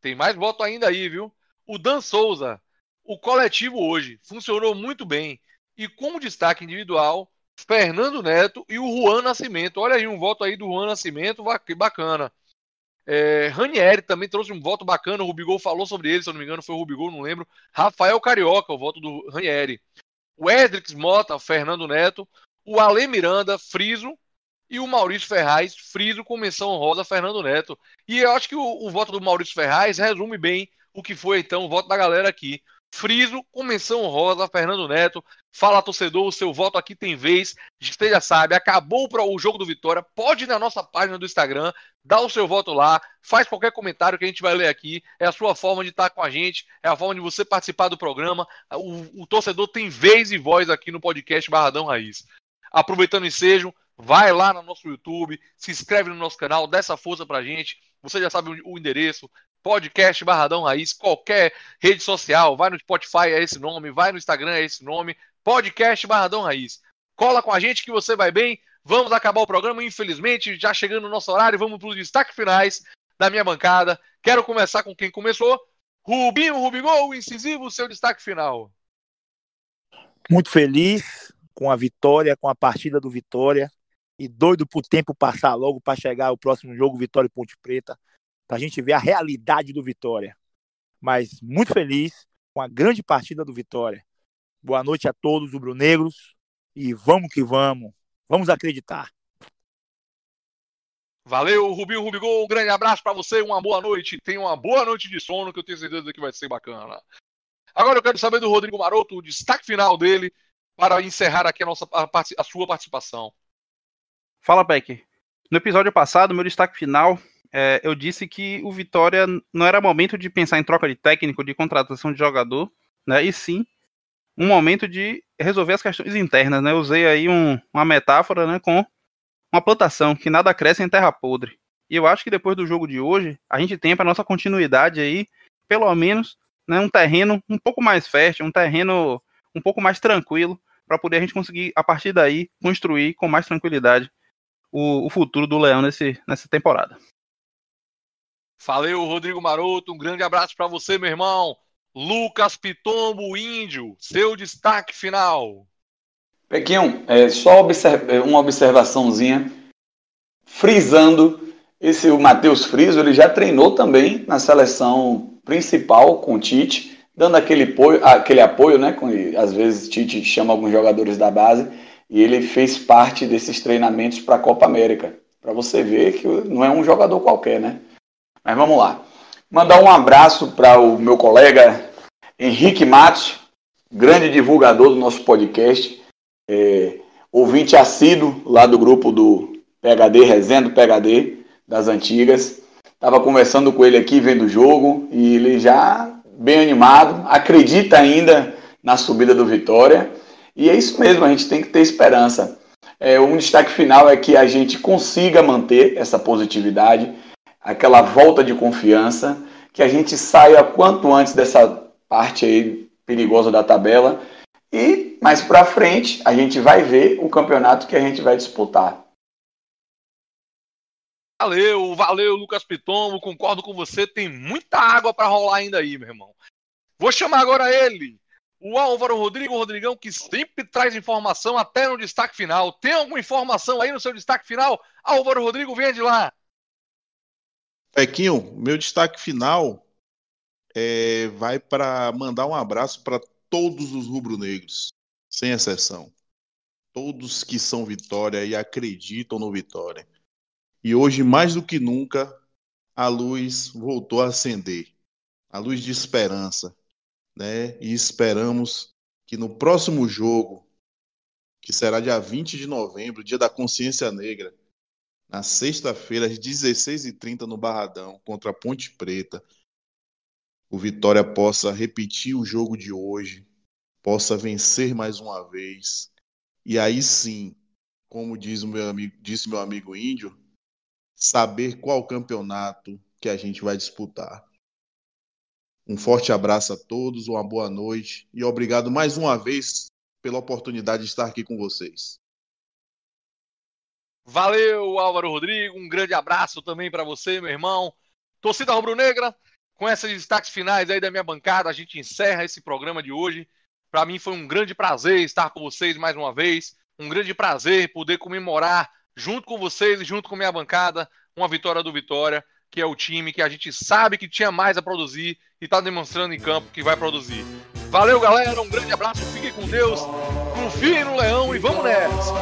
S2: Tem mais voto ainda aí, viu? O Dan Souza. O coletivo hoje funcionou muito bem. E como destaque individual, Fernando Neto e o Juan Nascimento. Olha aí um voto aí do Juan Nascimento, que bacana. É, Ranieri também trouxe um voto bacana. O Rubigol falou sobre ele, se eu não me engano, foi o Rubigol, não lembro. Rafael Carioca, o voto do Ranieri. O Edrix Mota, Fernando Neto. O Ale Miranda, Friso. E o Maurício Ferraz, Friso com menção honrosa, Fernando Neto. E eu acho que o, o voto do Maurício Ferraz resume bem o que foi então o voto da galera aqui. Friso, com menção honrosa, Fernando Neto. Fala, torcedor, o seu voto aqui tem vez. Já sabe, acabou o jogo do Vitória. Pode ir na nossa página do Instagram, dá o seu voto lá, faz qualquer comentário que a gente vai ler aqui. É a sua forma de estar com a gente, é a forma de você participar do programa. O, o torcedor tem vez e voz aqui no podcast Barradão Raiz. Aproveitando o ensejo, vai lá no nosso YouTube, se inscreve no nosso canal, dá essa força pra gente. Você já sabe o endereço, podcast Barradão Raiz, qualquer rede social, vai no Spotify, é esse nome, vai no Instagram, é esse nome, podcast Barradão Raiz. Cola com a gente que você vai bem. Vamos acabar o programa, infelizmente, já chegando no nosso horário, vamos para os destaques finais da minha bancada. Quero começar com quem começou. Rubinho Rubigol, incisivo, seu destaque final.
S3: Muito feliz com a vitória, com a partida do Vitória e doido pro tempo passar logo para chegar o próximo jogo Vitória e Ponte Preta para a gente ver a realidade do Vitória. Mas muito feliz com a grande partida do Vitória. Boa noite a todos os brunegros e vamos que vamos. Vamos acreditar.
S2: Valeu, Rubinho Rubigol. Um grande abraço para você, uma boa noite. Tenha uma boa noite de sono, que eu tenho certeza que vai ser bacana. Agora eu quero saber do Rodrigo Maroto, o destaque final dele, para encerrar aqui a, nossa, a, a sua participação.
S4: Fala, Beck. No episódio passado, meu destaque final é, eu disse que o Vitória não era momento de pensar em troca de técnico, de contratação de jogador, né? E sim um momento de resolver as questões internas, né? Eu usei aí um, uma metáfora, né, com uma plantação que nada cresce em terra podre. E eu acho que depois do jogo de hoje, a gente tem para nossa continuidade aí, pelo menos, né, um terreno um pouco mais fértil, um terreno um pouco mais tranquilo para poder a gente conseguir, a partir daí, construir com mais tranquilidade o, o futuro do Leão nesse, nessa temporada.
S2: Valeu, Rodrigo Maroto. Um grande abraço para você, meu irmão. Lucas Pitombo, Índio, seu destaque final.
S5: Pequinho, é, só observ é, uma observaçãozinha, frisando, esse o Matheus Friso, ele já treinou também na seleção principal com o Tite, dando aquele apoio, aquele apoio né, com, às vezes Tite chama alguns jogadores da base, e ele fez parte desses treinamentos para a Copa América, para você ver que não é um jogador qualquer, né? Mas vamos lá. Mandar um abraço para o meu colega Henrique Matos, grande divulgador do nosso podcast, é, ouvinte assíduo lá do grupo do PHD, Rezendo PHD, das antigas. Estava conversando com ele aqui, vendo o jogo, e ele já bem animado, acredita ainda na subida do Vitória. E é isso mesmo, a gente tem que ter esperança. É, um destaque final é que a gente consiga manter essa positividade, aquela volta de confiança, que a gente saia quanto antes dessa parte aí perigosa da tabela e mais para frente a gente vai ver o campeonato que a gente vai disputar.
S2: Valeu, valeu, Lucas Pitombo, concordo com você, tem muita água para rolar ainda aí, meu irmão. Vou chamar agora ele, o Álvaro Rodrigo Rodrigão, que sempre traz informação até no destaque final. Tem alguma informação aí no seu destaque final? Álvaro Rodrigo, venha de lá.
S6: Pequinho, meu destaque final é, vai para mandar um abraço para todos os rubro-negros, sem exceção. Todos que são Vitória e acreditam no Vitória. E hoje, mais do que nunca, a luz voltou a acender a luz de esperança. Né? E esperamos que no próximo jogo, que será dia 20 de novembro, dia da consciência negra, na sexta-feira, às 16h30, no Barradão, contra a Ponte Preta, o Vitória possa repetir o jogo de hoje, possa vencer mais uma vez. E aí sim, como diz meu amigo, disse meu amigo índio, saber qual campeonato que a gente vai disputar. Um forte abraço a todos, uma boa noite e obrigado mais uma vez pela oportunidade de estar aqui com vocês.
S2: Valeu, Álvaro Rodrigo. Um grande abraço também para você, meu irmão. Torcida Rubro-Negra, com esses destaques finais aí da minha bancada, a gente encerra esse programa de hoje. Para mim foi um grande prazer estar com vocês mais uma vez. Um grande prazer poder comemorar junto com vocês e junto com minha bancada uma vitória do Vitória, que é o time que a gente sabe que tinha mais a produzir e está demonstrando em campo que vai produzir. Valeu, galera. Um grande abraço. Fiquem com Deus. Confiem no Leão e vamos nessa.